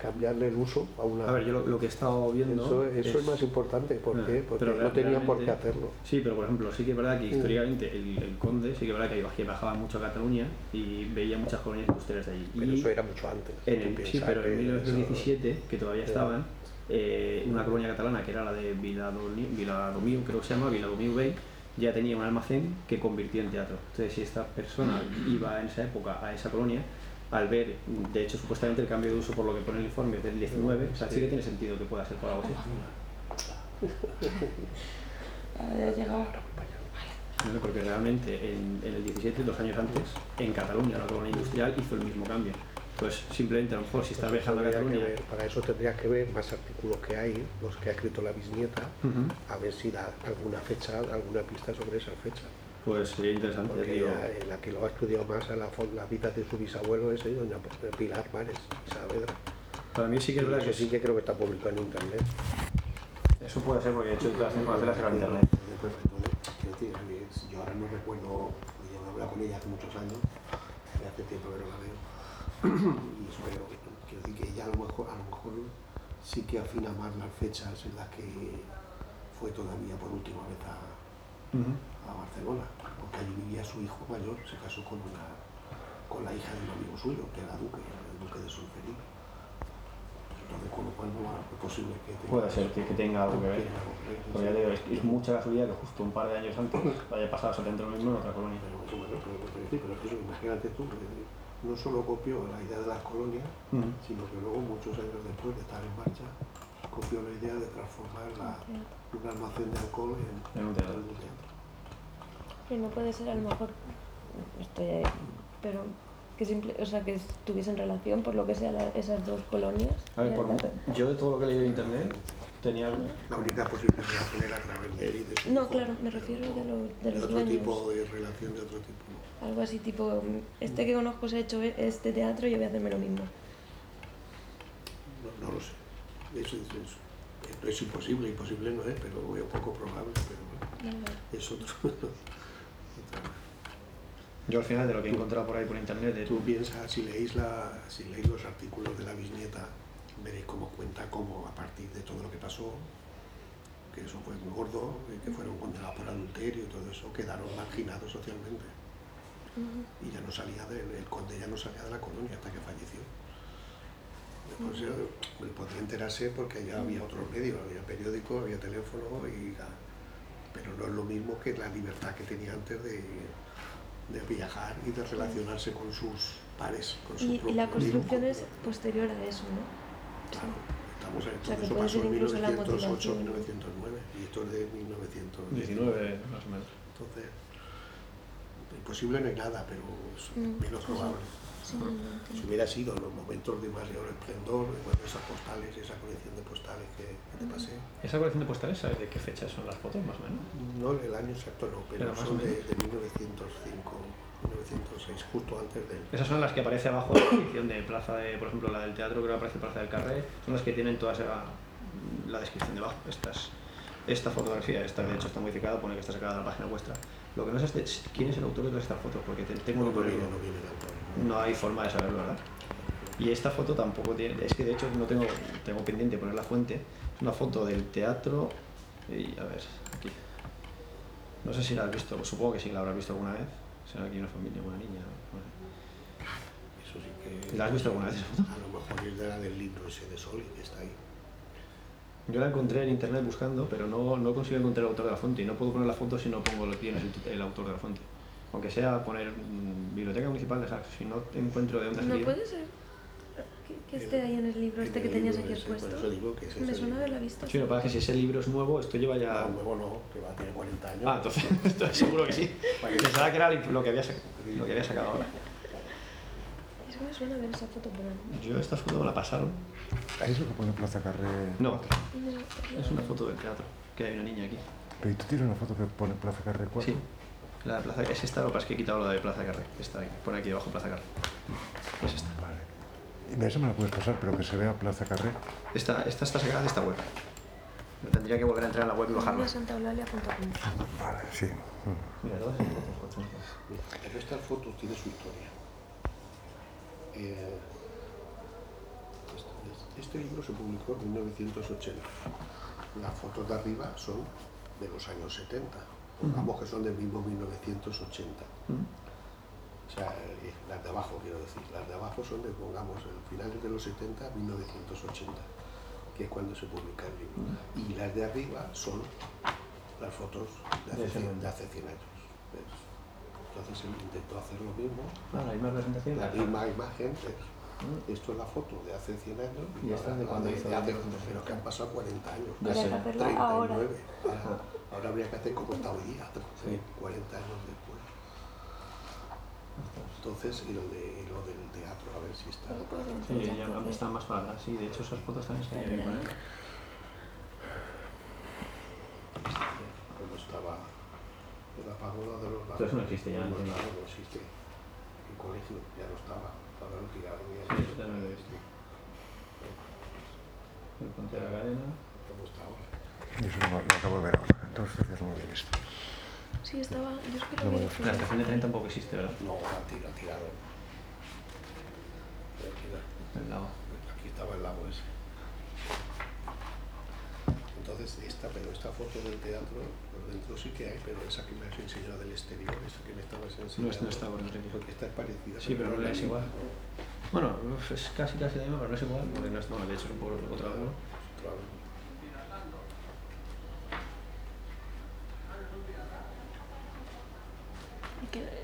cambiarle el uso a una... a ver, yo lo, lo que he estado viendo. eso, eso es, más importante, ¿por qué? Porque no tenían por qué hacerlo. Sí, pero por ejemplo, sí que es verdad que históricamente el, el conde sí que es verdad que bajaba- mucho a Cataluña y veía muchas colonias industriales de allí. Pero y eso era mucho antes. en el, sí, pero en que 1917, que todavía estaban, eh, una colonia catalana que era la de Viladoni- Viladomiu, creo que se llama, Viladomiu Bay, ya tenía un almacén que convirtió en teatro. Entonces, si esta persona iba en esa época a esa colonia, al ver, de hecho, supuestamente el cambio de uso por lo que pone el informe es del 19, o sea, sí que tiene sentido que pueda ser por algo así. No porque realmente en, en el 17, dos años antes, en Cataluña la colonia industrial hizo el mismo cambio. Pues simplemente a lo mejor si estás viajando a Cataluña... ver- para eso tendría que ver más artículos que hay, los que ha escrito la bisnieta, a ver si da alguna fecha, alguna pista sobre esa fecha. Pues sería interesante, Porque digo. ella, en la que lo ha estudiado más a la, la vida de su bisabuelo es doña Pilar Mares, Saavedra. Para mí sí que es verdad Eso que sí que creo que está publicado en internet. Eso puede ser porque de hecho todas las informaciones las en internet. Yo ahora no recuerdo, yo he hablado con ella hace muchos años, hace tiempo que no la veo, y espero, quiero decir que ella a lo mejor, a lo mejor sí que afina más las fechas en las que fue todavía por última vez a, a Barcelona, porque allí vivía su hijo mayor, se casó con una con la hija de un amigo suyo, que era duque, el duque de Solferino. Entonces, con lo cual no es posible que tenga- Puede ser que, que tenga algo que ver. Porque ya te digo, es, es mucha casualidad que justo un par de años antes haya pasado exactamente lo mismo en otra colonia. Pero eso, bueno, pero, pero, pero, pero eso, imagínate tú, que no solo copió la idea de las colonias, sino que luego, muchos años después de estar en marcha, copió la idea de transformar la- un almacén de alcohol en, En un teatro. Y no puede ser a lo mejor, estoy ahí, pero que simple, o sea, que tuviesen relación por lo que sea la- esas dos colonias. A ver, por, yo de todo lo que leído en internet tenía... La única posible relación era a través de él y de su No, hijo. claro, me refiero de, lo- de De los otro dueños. tipo de relación de otro tipo. ¿no? Algo así tipo, este que conozco se ha hecho este teatro, yo voy a hacerme lo mismo. No, no lo sé. Eso, es- eso- no es imposible, imposible no es, pero veo poco probable. Pero bueno, Vale. es otro. Yo al final de lo que he encontrado por ahí por internet, de Tú piensas, si leéis, la, si leéis los artículos de la bisnieta, veréis cómo cuenta cómo a partir de todo lo que pasó, que eso fue muy gordo, y que fueron condenados por adulterio y todo eso, quedaron marginados socialmente. Y ya no salía del, el conde ya no salía de la colonia hasta que falleció. Después eh, él podía enterarse porque ya había otros medios, había periódicos, había teléfono, y, ya- pero no es lo mismo que la libertad que tenía antes de, de viajar y de relacionarse con sus pares. Con su Y, y la construcción es posterior a eso, ¿no? Claro, estamos en O sea, que eso puede pasó ser en incluso la 1908, motivación. 1909, y esto es de 1919. 19 más o menos. Entonces, imposible no hay nada, pero es Mm, menos sí. Sí, Si hubiera sido en los momentos de mayor esplendor, bueno, esas postales, esa colección de postales que, que te pasé, ¿Esa colección de postales sabes de qué fecha son las fotos más o menos? no el año exacto no, pero Pero más son o de, menos. de 1905, 1906, justo antes del... Esas son las que aparece abajo de la descripción de Plaza de, por ejemplo, la del teatro, creo que aparece Plaza del Carré, son las que tienen toda esa, la descripción debajo. Estas, esta fotografía, esta de hecho está modificada, pone que está sacada de la página vuestra. Lo que no sé es de- quién es el autor de todas estas fotos, porque te- tengo No, que no viene, ponerlo. no viene el autor. No hay forma de saberlo, ¿verdad? Y esta foto tampoco tiene, es que de hecho no tengo, tengo pendiente poner la fuente, es una foto del teatro, y a ver, aquí. No sé si la has visto, supongo que sí la habrás visto alguna vez, será aquí una familia, una niña. bueno. Eso sí que... ¿La has visto alguna vez esa foto? A lo mejor es de la del libro ese de Sol que está ahí. Yo la encontré en internet buscando, pero no, no consigo encontrar el autor de la fuente y no puedo poner la foto si no pongo lo tienes el, el autor de la fuente. Aunque sea poner mm, Biblioteca Municipal de si no encuentro de dónde ha No puede ser que, que esté ahí en el libro este que tenías aquí ese, por expuesto. eso digo que ese Me suena libro. haberla visto. Sí, lo que pasa es que si ese libro es nuevo, esto lleva ya... No, nuevo no, que va a tener 40 años. Ah, entonces estoy seguro que sí. Pensaba que era lo que había, lo que había sacado ahora. Es que me suena ver esa foto por ahí. Yo esta foto me la pasaron. ¿Es lo que pone Plaza Carré? No, No, es una foto del teatro, que hay una niña aquí. Pero ¿y tú tienes una foto que pone Plaza Carré 4? Sí, la de Plaza es esta, lo que pasa es que he quitado la de Plaza Carré, que está aquí, pone aquí debajo Plaza Carré. Es esta. Vale. Y esa me la puedes pasar, pero que se vea Plaza Carré. Esta, esta está sacada de esta web. Tendría que volver a entrar en la web y bajarla. Vale, sí. Mira, todas estas fotos. Pero esta foto tiene su historia. Eh, este, este libro se publicó en 1980. Las fotos de arriba son de los años 70. Pongamos que son del mismo 1980. Mm. O sea, las de abajo, quiero decir. Las de abajo son de, pongamos, el finales de los 70, 1980, que es cuando se publica el libro. Y las de arriba son las fotos de hace, ese 100, momento. de hace 100 años. ¿ves? Entonces él intentó hacer lo mismo, Ah, la misma presentación. la misma imagen. ¿ves? Esto es la foto de hace 100 años Y esta es de cuando hizo hace- pero que han pasado 40 años. Sé. hacerla ahora. 39. Ahora, habría que hacer como está hoy día, Sí. 40 años después. Entonces, y lo, de, y lo del teatro, a ver si está. Sí, ya están más para. Sí, de hecho esas fotos también se bien con él. Cuando estaba en la pagoda de los Pero eso no existe ya, No, no existe. El colegio ya no estaba. Ahora lo tiraron y Sí, eso también lo he visto. El puente de la cadena. ¿Cómo está ahora? Eso lo, lo acabo de ver ahora. No lo visto. Sí, estaba. Yo es que No lo vi. La estación de tren tampoco existe, ¿verdad? No, la tira, tiraron. Tranquila. El lago. Aquí estaba el lago ese. Entonces, esta, pero esta foto del teatro, por dentro sí que hay, pero esa que me has enseñado del exterior, esa que me estabas No, enseñando. es- no está por el exterior. Porque esta es parecida. Sí, pero no la es igual. Bueno, es casi casi la misma, pero no es igual, porque no es, bueno, de hecho es un poco otra ángulo. Claro. Y que mm,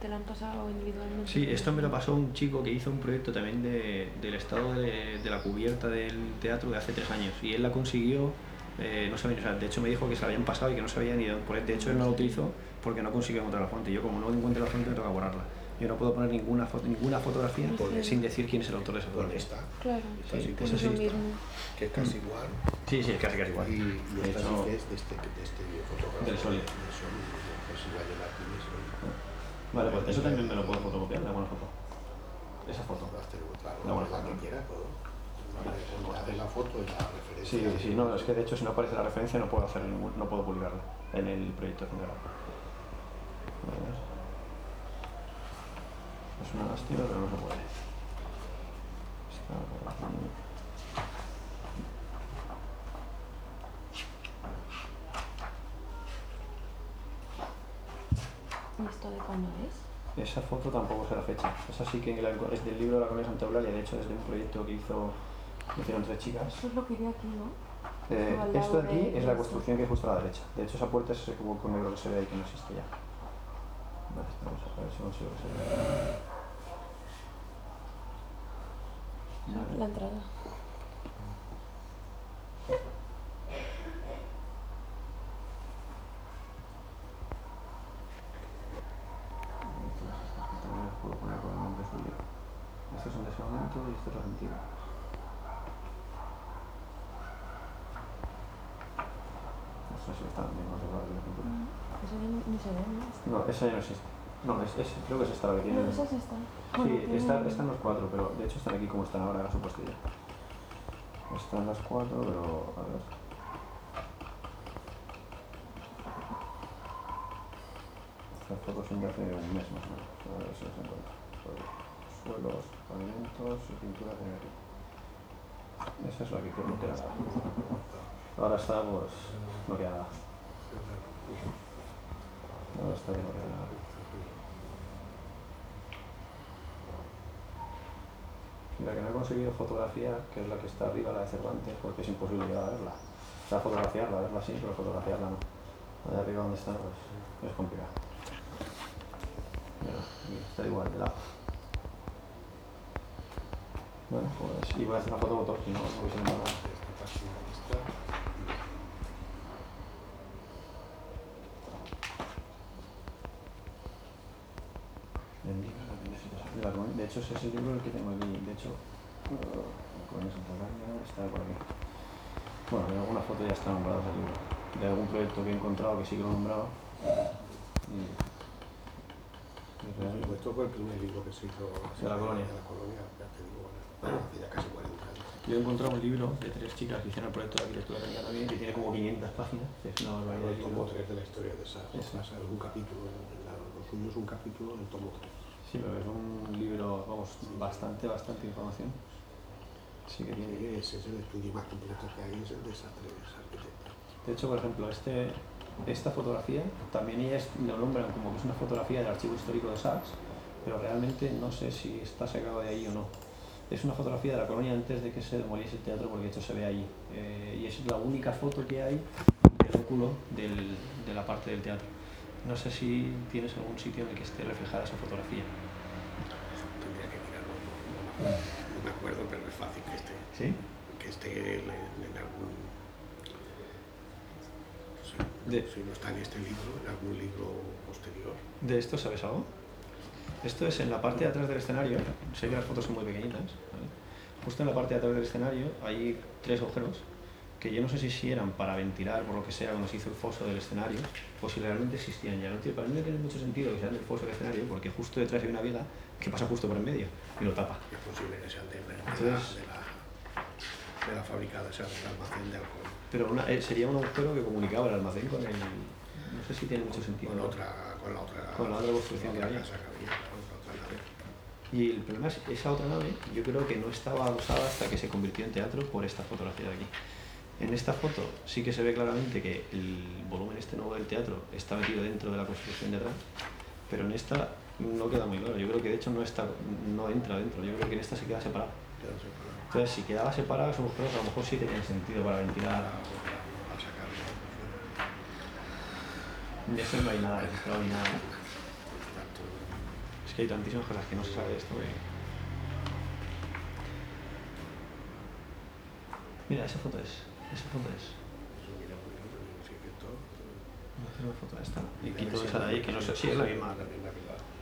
te la han pasado individualmente. Sí, esto me lo pasó un chico que hizo un proyecto también de, del estado de, de la cubierta del teatro de hace tres años y él la consiguió, eh, no sabía, o sea, de hecho me dijo que se la habían pasado y que no sabía ni de dónde poner. De hecho él no lo utilizó porque no consiguió encontrar la fuente. Yo como no encuentro la fuente me toca borrarla. Yo no puedo poner ninguna foto, ninguna fotografía Porque- sin decir quién es el autor de esa ¿Dónde fotografía. está? Claro. Sí, Pues es sí lo está. mismo. que es casi igual. Sí, sí, es casi casi igual. Y, y De esta hecho, sí que es de este, de este fotógrafo. Del Soli. Del Soli, pues si va a llenar aquí Soli. Vale, pues eso también me lo puedo fotocopiar, la buena foto. Esa foto. Claro, La buena foto. que quiera, todo. Vale, hace la foto y la referencia. Sí, sí, no, es que de hecho si no aparece la referencia no puedo hacer ningún, no puedo publicarla en el proyecto ver. Es una lástima, pero no se puede. Está ¿Y esto de cuándo es? Esa foto tampoco sé la fecha. Esa sí que la es del libro de la colonia Santa Eulalia, de hecho es de un proyecto que hizo, que hicieron tres chicas. Eso es lo que aquí, ¿no? Eh, esto de aquí es la construcción que hay justo a la derecha. De hecho, esa puerta es ese cubo con negro que se ve ahí que no existe ya. Vale, vamos a ver si consigo que se vea. La entrada. Entonces, aquí también les puedo poner con el nombre suyo. Estos son de ese momento y esto es la antigua. No sé si están bien conservadas las pinturas. Eso ya ni se ve, ¿no? No, esa ya no existe. No, es, es- creo que es esta la que tiene. No, esa es esta. Sí, está- están los cuatro, pero de hecho están aquí como están ahora, las supuesto ya. Están las cuatro, pero a ver. Estas fotos son de hace un mes más o menos. A ver si las encuentro. Suelos, pavimentos y pinturas de aquí. Esa es la que quiero meter ahora. Ahora está, pues, no queda nada. Nada. La que no he conseguido fotografiar, que es la que está arriba, la de Cervantes, porque es imposible llegar a verla. O sea, fotografiarla, verla sí, pero fotografiarla no. Allá arriba donde está, pues es complicado. Está igual de lado. Bueno, pues voy a hacer una foto motor, si no, no hubiese mandado. Esta página está. El libro que necesitas hacer. La colonia- De hecho, ese es el libro el que tengo aquí. De hecho, colonia Santa Eulalia está por aquí. Bueno, en alguna foto ya está nombrado ese libro. De algún proyecto que he encontrado que sí que lo he nombrado. Y, Esto fue el primer libro que se hizo De la colonia. De la colonia, ya te digo, hace ya casi 40 años. Yo he encontrado un libro de tres chicas que hicieron el proyecto de arquitectura de también, que tiene como 500 páginas, es una barbaridad El tomo libro. 3 de la historia de esas. Eso. Pasa un capítulo, lo suyo es un capítulo del tomo 3. Sí, pero es un libro, vamos, bastante, bastante información. Sí que tiene. Ese es el estudio más completo que hay, es el de esas tres arquitectas. De hecho, por ejemplo, este, esta fotografía, también ellas lo nombran como que es una fotografía del archivo histórico de Sachs, pero realmente no sé si está sacado de ahí o no. Es una fotografía de la colonia antes de que se demoliese el teatro, porque de hecho se ve allí. Eh, y es la única foto que hay del óculo del- de la parte del teatro. No sé si tienes algún sitio en el que esté reflejada esa fotografía. No, me acuerdo, pero es fácil que esté, ¿Sí? que esté en, en algún. De- Si no está en este libro, en algún libro posterior. ¿De esto sabes algo? Esto es en la parte de atrás del escenario. Sé que las fotos son muy pequeñitas. ¿vale? Justo en la parte de atrás del escenario hay tres agujeros que yo no sé si, si eran para ventilar, por lo que sea, cuando se hizo el foso del escenario, o si realmente existían ya. No tiene, para mí no tiene mucho sentido que sean del foso del escenario, porque justo detrás hay una viga que pasa justo por en medio y lo tapa. Es posible que sean de, de la, de, la, de fábrica, o sea, del almacén de alcohol. Pero una- eh, sería un agujero que comunicaba el almacén con el... No sé si tiene mucho sentido. Con la otra, con la otra, Con la otra construcción con que había. Y el problema es, esa otra nave, yo creo que no estaba usada hasta que se convirtió en teatro por esta fotografía de aquí. En esta foto sí que se ve claramente que el volumen este nuevo del teatro está metido dentro de la construcción de atrás, pero en esta no queda muy claro. Yo creo que de hecho no, está, no entra dentro, yo creo que en esta se queda separado. Entonces, si quedaba separado, esos agujeros a lo mejor sí tenían sentido para ventilar. De eso no hay nada registrado ni nada. Es que hay tantísimas cosas que no se sabe de esto. que- Mira, esa foto es. Esa foto es. hacer una foto de esta. Y quito esa de ahí, que no sé si es la misma.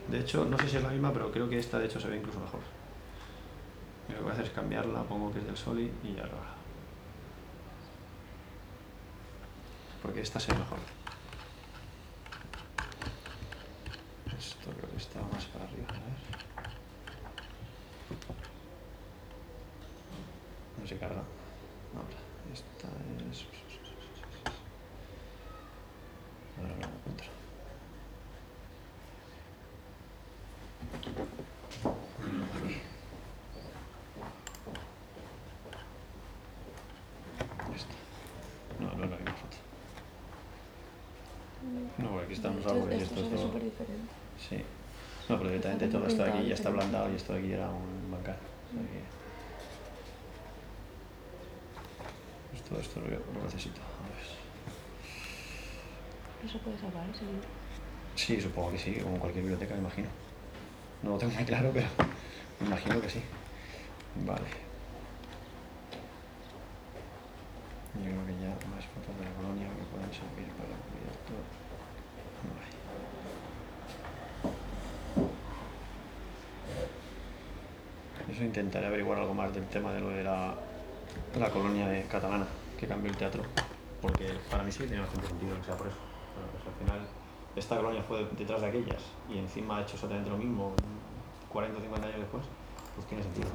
De hecho, no sé si es la misma, pero creo que esta de hecho se ve incluso mejor. Y lo que voy a hacer es cambiarla, pongo que es del Soli y ya lo hago. Porque esta se ve mejor. Esto creo que está más para arriba, a ver. No se carga. Ahora, esta es. Ahora la encuentro. Aquí. Esta. No, no es la misma foto. No, y esto es todo. súper diferente. Sí. No, pero directamente todo esto de aquí ya está ablandado y esto de aquí era un bancal. Que- Pues todo esto lo, lo necesito. A ver. Eso puede salvar ese libro. Sí, supongo que sí, como cualquier biblioteca, me imagino. No lo tengo muy claro, pero me imagino que sí. Vale. Yo creo que ya más fotos de la colonia que pueden servir para el proyecto. No hay. Eso intentaré averiguar algo más del tema de lo de la, la colonia catalana que cambió el teatro. Porque para mí sí tiene bastante sentido que sea por eso. Bueno, pues al final esta colonia fue detrás de aquellas y encima ha hecho exactamente lo mismo 40 o 50 años después, pues tiene sentido.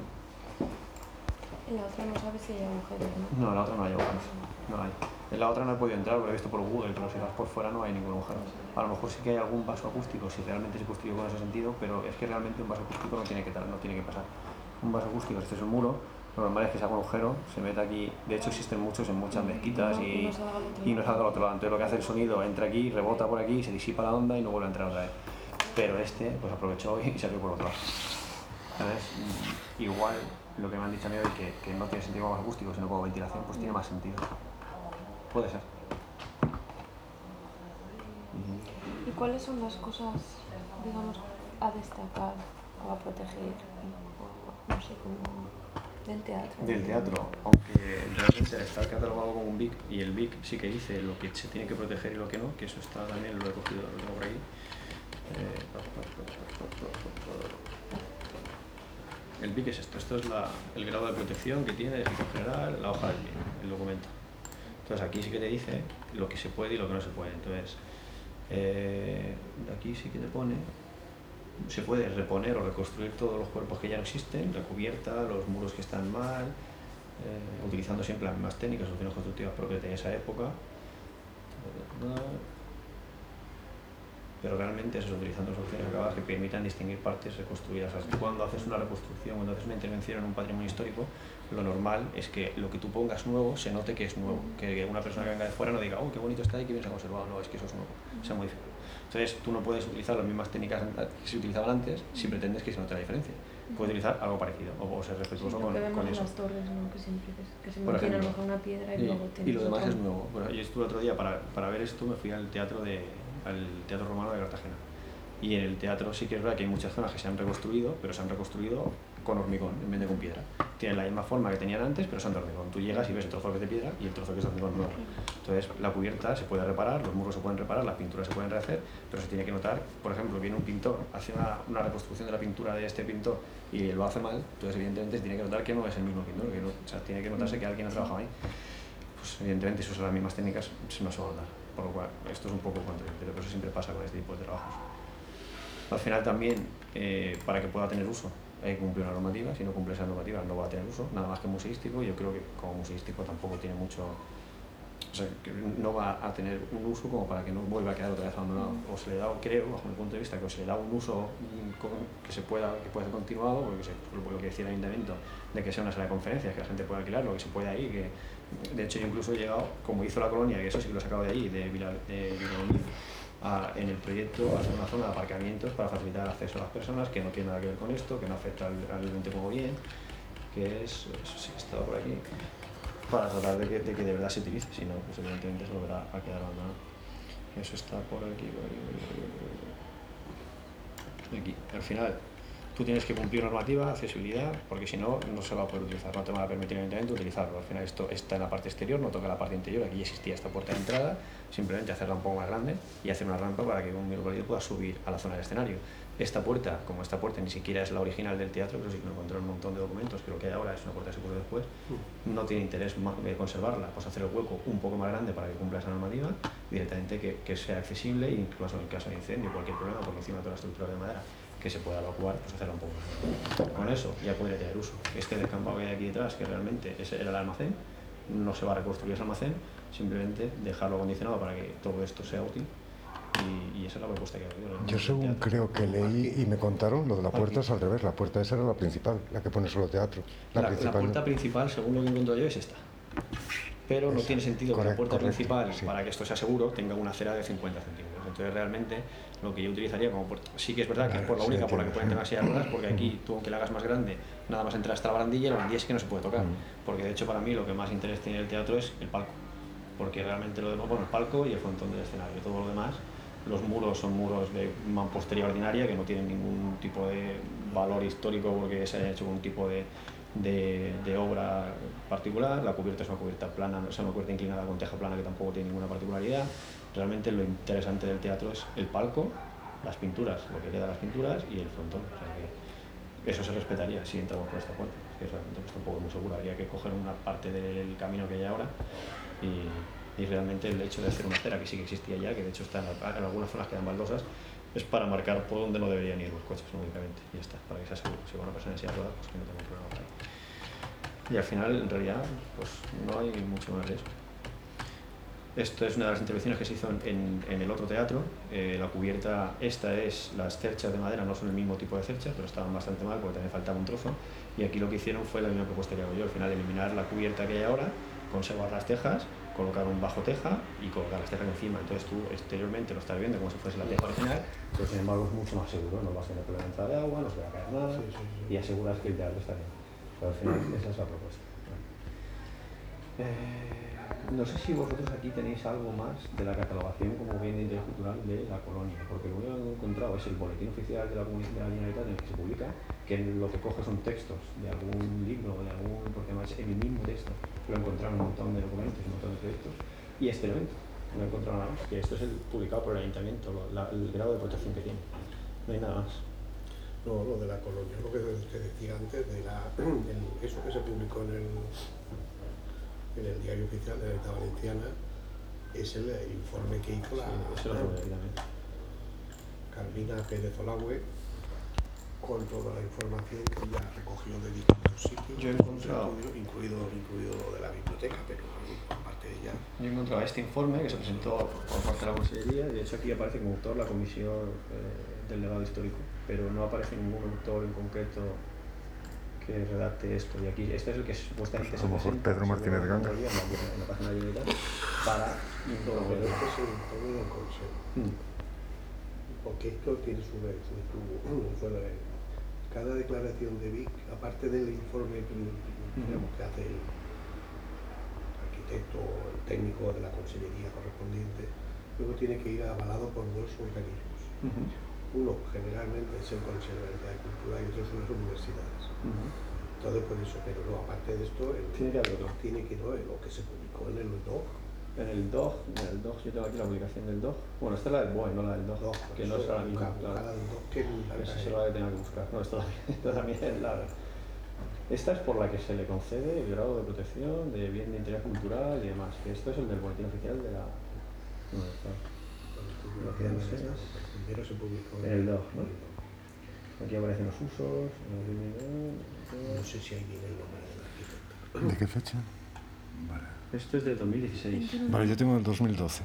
En la otra no sabes si hay agujeros, ¿no? No, en la otra no hay agujeros. No hay. En la otra no he podido entrar, porque he visto por Google, pero si vas por fuera no hay ningún agujero. A lo mejor sí que hay algún vaso acústico, si realmente se construyó con ese sentido, pero es que realmente un vaso acústico no tiene que, no tiene que pasar. Un vaso acústico, este es un muro, lo normal es que se haga un agujero, se meta aquí. De hecho, existen muchos en muchas mezquitas No, y, no salga al otro y no lado. salga al otro lado. Entonces, lo que hace el sonido entra aquí, rebota por aquí, se disipa la onda y no vuelve a entrar otra vez. Pero este, pues aprovechó y salió por otro lado. ¿Sabes? Mm, Igual lo que me han dicho a mí hoy que, que no tiene sentido como acústico, sino como ventilación, pues tiene más sentido. Puede ser. ¿Y cuáles son las cosas, digamos, a destacar o a proteger? No sé, como del teatro. Del teatro, aunque realmente está catalogado como un BIC y el BIC sí que dice lo que se tiene que proteger y lo que no, que eso está también, lo he cogido, lo tengo por aquí. Eh. El BIC es esto, esto es la- el grado de protección que tiene equipo general, la hoja del BIC, el documento. Entonces aquí sí que te dice lo que se puede y lo que no se puede. Entonces, eh, aquí sí que te pone, se puede reponer o reconstruir todos los cuerpos que ya no existen, la cubierta, los muros que están mal, eh, utilizando siempre las mismas técnicas, soluciones constructivas propias de esa época. Pero realmente eso es utilizando soluciones acabadas que permitan distinguir partes reconstruidas. O sea, tú cuando haces una reconstrucción, cuando haces una intervención en un patrimonio histórico, lo normal es que lo que tú pongas nuevo se note que es nuevo. Que una persona que venga de fuera no diga, oh, qué bonito está y qué bien se ha conservado. No, es que eso es nuevo, se ha modificado. Entonces tú no puedes utilizar las mismas técnicas que se utilizaban antes si pretendes que se note la diferencia. Puedes utilizar algo parecido o, ser Sí, respetuoso lo con, que vemos con en eso. las torres, ¿no? Que siempre que, se mantiene a lo ejemplo. mejor una piedra y, Y, luego y lo demás es nuevo. Bueno, yo estuve otro día para, para ver esto, me fui al teatro de al teatro romano de Cartagena. Y en el teatro sí que es verdad que hay muchas zonas que se han reconstruido, pero se han reconstruido con hormigón en vez de con piedra. Tienen la misma forma que tenían antes, pero son de hormigón. Tú llegas y ves el trozo que es de piedra y el trozo que es de hormigón nuevo. Entonces, la cubierta se puede reparar, los muros se pueden reparar, las pinturas se pueden rehacer, pero se tiene que notar, por ejemplo, viene un pintor, hace una, una reconstrucción de la pintura de este pintor y lo hace mal, entonces evidentemente se tiene que notar que no es el mismo pintor, que no, o sea, tiene que notarse que alguien ha trabajado ahí. Pues evidentemente si usan las mismas técnicas no se va a notar, por lo cual esto es un poco contradictorio, pero eso siempre pasa con este tipo de trabajos. Al final también, eh, para que pueda tener uso, hay que cumplir una normativa, si no cumple esa normativa no va a tener uso, nada más que museístico, yo creo que como museístico tampoco tiene mucho, o sea, que no va a tener un uso como para que no vuelva a quedar otra vez abandonado. O se le da, creo, bajo mi punto de vista, que o se le da un uso mm, que se pueda, que pueda ser continuado, porque se, lo que decía el ayuntamiento, de que sea una sala de conferencias, que la gente pueda alquilarlo, que se pueda ir, que de hecho yo incluso he llegado, como hizo la colonia, que eso sí que lo he sacado de allí, de Vilar, de Villalonga, a- en el proyecto hacer una zona de aparcamientos para facilitar el acceso a las personas que no tienen nada que ver con esto, que no afecta al, al ente como bien, que es, eso sí que estaba por aquí, para tratar de que, de que de verdad se utilice, si no, pues evidentemente se volverá a quedar abandonado. Eso está por aquí, por aquí, por aquí, por aquí, por aquí. Aquí, al final, tú tienes que cumplir normativa, accesibilidad, porque si no, no se va a poder utilizar, no te van a permitir el ayuntamiento utilizarlo. Al final esto está en la parte exterior, no toca la parte interior, aquí ya existía esta puerta de entrada, simplemente hacerla un poco más grande y hacer una rampa para que un miembro pueda subir a la zona del escenario. Esta puerta, como esta puerta ni siquiera es la original del teatro, pero sí que lo encontré en un montón de documentos, que lo que hay ahora es una puerta que se puso después, no tiene interés ma- de conservarla, pues hacer el hueco un poco más grande para que cumpla esa normativa, directamente que, que sea accesible incluso en caso de incendio, cualquier problema, porque encima de toda la estructura de madera que se pueda evacuar, pues hacerla un poco. Con eso ya podría tener uso. Este descampado que hay aquí detrás, que realmente ese era el almacén, no se va a reconstruir ese almacén, simplemente dejarlo acondicionado para que todo esto sea útil y, y esa es la propuesta que hago yo. Yo según creo que leí y me contaron, lo de la puerta es al revés, la puerta esa era la principal, la que pone solo teatro. La, La, la principal puerta principal, según lo que encuentro yo, es esta. Pero no tiene sentido que la puerta correcto, principal, sí. para que esto sea seguro, tenga una acera de 50 centímetros. Entonces, realmente, lo que yo utilizaría como puerta. Sí que es verdad que es por la sí, única por la que pueden tener sillas de ruedas, porque aquí tú, aunque la hagas más grande, nada más entrar hasta la barandilla, y la barandilla es que no se puede tocar. Mm. Porque de hecho, para mí, lo que más interés tiene el teatro es el palco. Porque realmente lo demás, bueno, el palco y el frontón del escenario, todo lo demás. Los muros son muros de mampostería ordinaria que no tienen ningún tipo de valor histórico porque se haya hecho un tipo de, de, de obra particular. La cubierta es una cubierta plana, no es una cubierta inclinada con teja plana que tampoco tiene ninguna particularidad. Realmente lo interesante del teatro es el palco, las pinturas, lo que queda de las pinturas y el frontón. O sea que eso se respetaría si entramos por esta puerta, que realmente pues, tampoco muy seguro. Habría que coger una parte del camino que hay ahora y, y realmente el hecho de hacer una acera que sí que existía ya, que de hecho está en, algunas zonas quedan baldosas, es para marcar por dónde no deberían ir los coches únicamente. Y ya está, para que sea seguro. Si va una persona en silla de pues que no tenga problema por ahí. Y al final, en realidad, pues no hay mucho más de eso. Esto es una de las intervenciones que se hizo en, en- el otro teatro. Eh, la cubierta, esta es, las cerchas de madera no son el mismo tipo de cerchas, pero estaban bastante mal porque también faltaba un trozo. Y aquí lo que hicieron fue la misma propuesta que hago yo. Al final, eliminar la cubierta que hay ahora, conservar las tejas, colocar un bajo teja y colocar las tejas encima. Entonces tú exteriormente lo estás viendo como si fuese la teja original, pero sin embargo es mucho más seguro. No vas a tener problema de entrada de agua, no se va a caer nada Sí, sí, sí. y aseguras que el teatro está bien. Pero al final esa es la propuesta. Eh, no sé si vosotros aquí tenéis algo más de la catalogación como bien de interés cultural de la colonia, porque lo único que he encontrado es el boletín oficial de la Comunidad de la Generalitat en el que se publica, que lo que coge son textos de algún libro, de algún, porque además en el mismo texto lo encontraron en un montón de documentos, un montón de proyectos, y este evento, no he encontrado nada más, que esto es el publicado por el ayuntamiento, lo- la- el grado de protección que tiene, no hay nada más. No, lo de la colonia, lo que te decía antes, de la, el- eso que se publicó en el, en el diario oficial de la Unidad Valenciana, es el informe que hizo la también. Carmina Pérez Olagüe con toda la información que ella recogió de distintos sitios, Yo he encontrado- incluido, incluido lo de la biblioteca, pero aparte de ella. Yo he encontrado este informe que se presentó por parte de la Consellería, de hecho aquí aparece como autor la Comisión eh, del Legado Histórico, pero no aparece ningún autor en concreto que redacte esto. Y aquí este es el que supuestamente A se lo mejor presenta Pedro Martínez Ganga. en la página de Unidad para Pero introducir. este es el informe del Consejo, Mm. porque esto tiene su, su- su- cada declaración de Vic, aparte del informe digamos, que hace el arquitecto, el técnico de la consellería correspondiente, luego tiene que ir avalado por dos organismos. Uno generalmente es el Consejo de Cultura y otro son las universidades. Entonces, por eso, pero no, aparte de esto, el, Tiene que haber otro. tiene que no, lo que se publicó en el DOC, En el DOG, en el DOG, yo tengo aquí la publicación del DOG. Bueno, esta es la del BOE, no la del DOG, DOC, que no es la misma. la del que la Esa es- la a tener que buscar. No, esta también, esta también es la. Esta es por la que se le concede el grado de protección de bien de interés cultural y demás. Que esto es el del boletín oficial de la. ¿Dónde está? Lo que no se publicó En el DOC, ¿no? Aquí aparecen los usos. No sé si ahí viene el nombre del arquitecto. ¿De qué fecha? Vale. Esto es de 2016. Vale, yo tengo el 2012.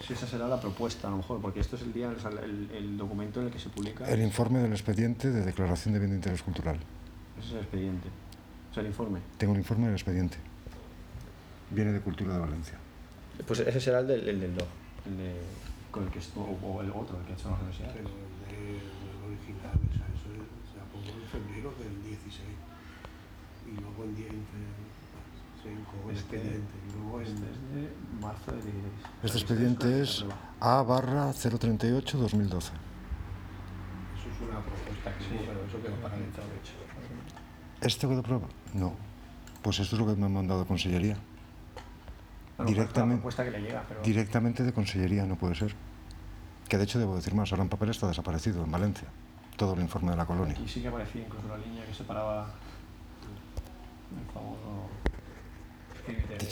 Sí, esa será la propuesta, a lo mejor, porque esto es el día, o el, el documento en el que se publica. El informe del expediente de declaración de bien de interés cultural. Ese es el expediente. O sea, el informe. Tengo el informe del expediente. Viene de Cultura de Valencia. Pues ese será el del, el del DOG, el de, con el que estuvo, o el otro, el que ha hecho la universidad. Pero el, de- el original, o sea, eso es- se aprobó en febrero del 16. Y luego en 10 se encogó el Este- expediente. Y luego Este en, es de marzo de 16. Este expediente es A barra 038 2012. eso es una propuesta que hubo, pero eso quedó paralizado. ¿Este quedó aprobado? No. Pues esto es lo que me han mandado de Consellería. La Directamente, propuesta que le llega, pero. directamente de Consellería, no puede ser. Que de hecho debo decir más, ahora en papel está desaparecido en Valencia. Todo el informe de la colonia. Aquí sí que aparecía incluso la línea que separaba el famoso.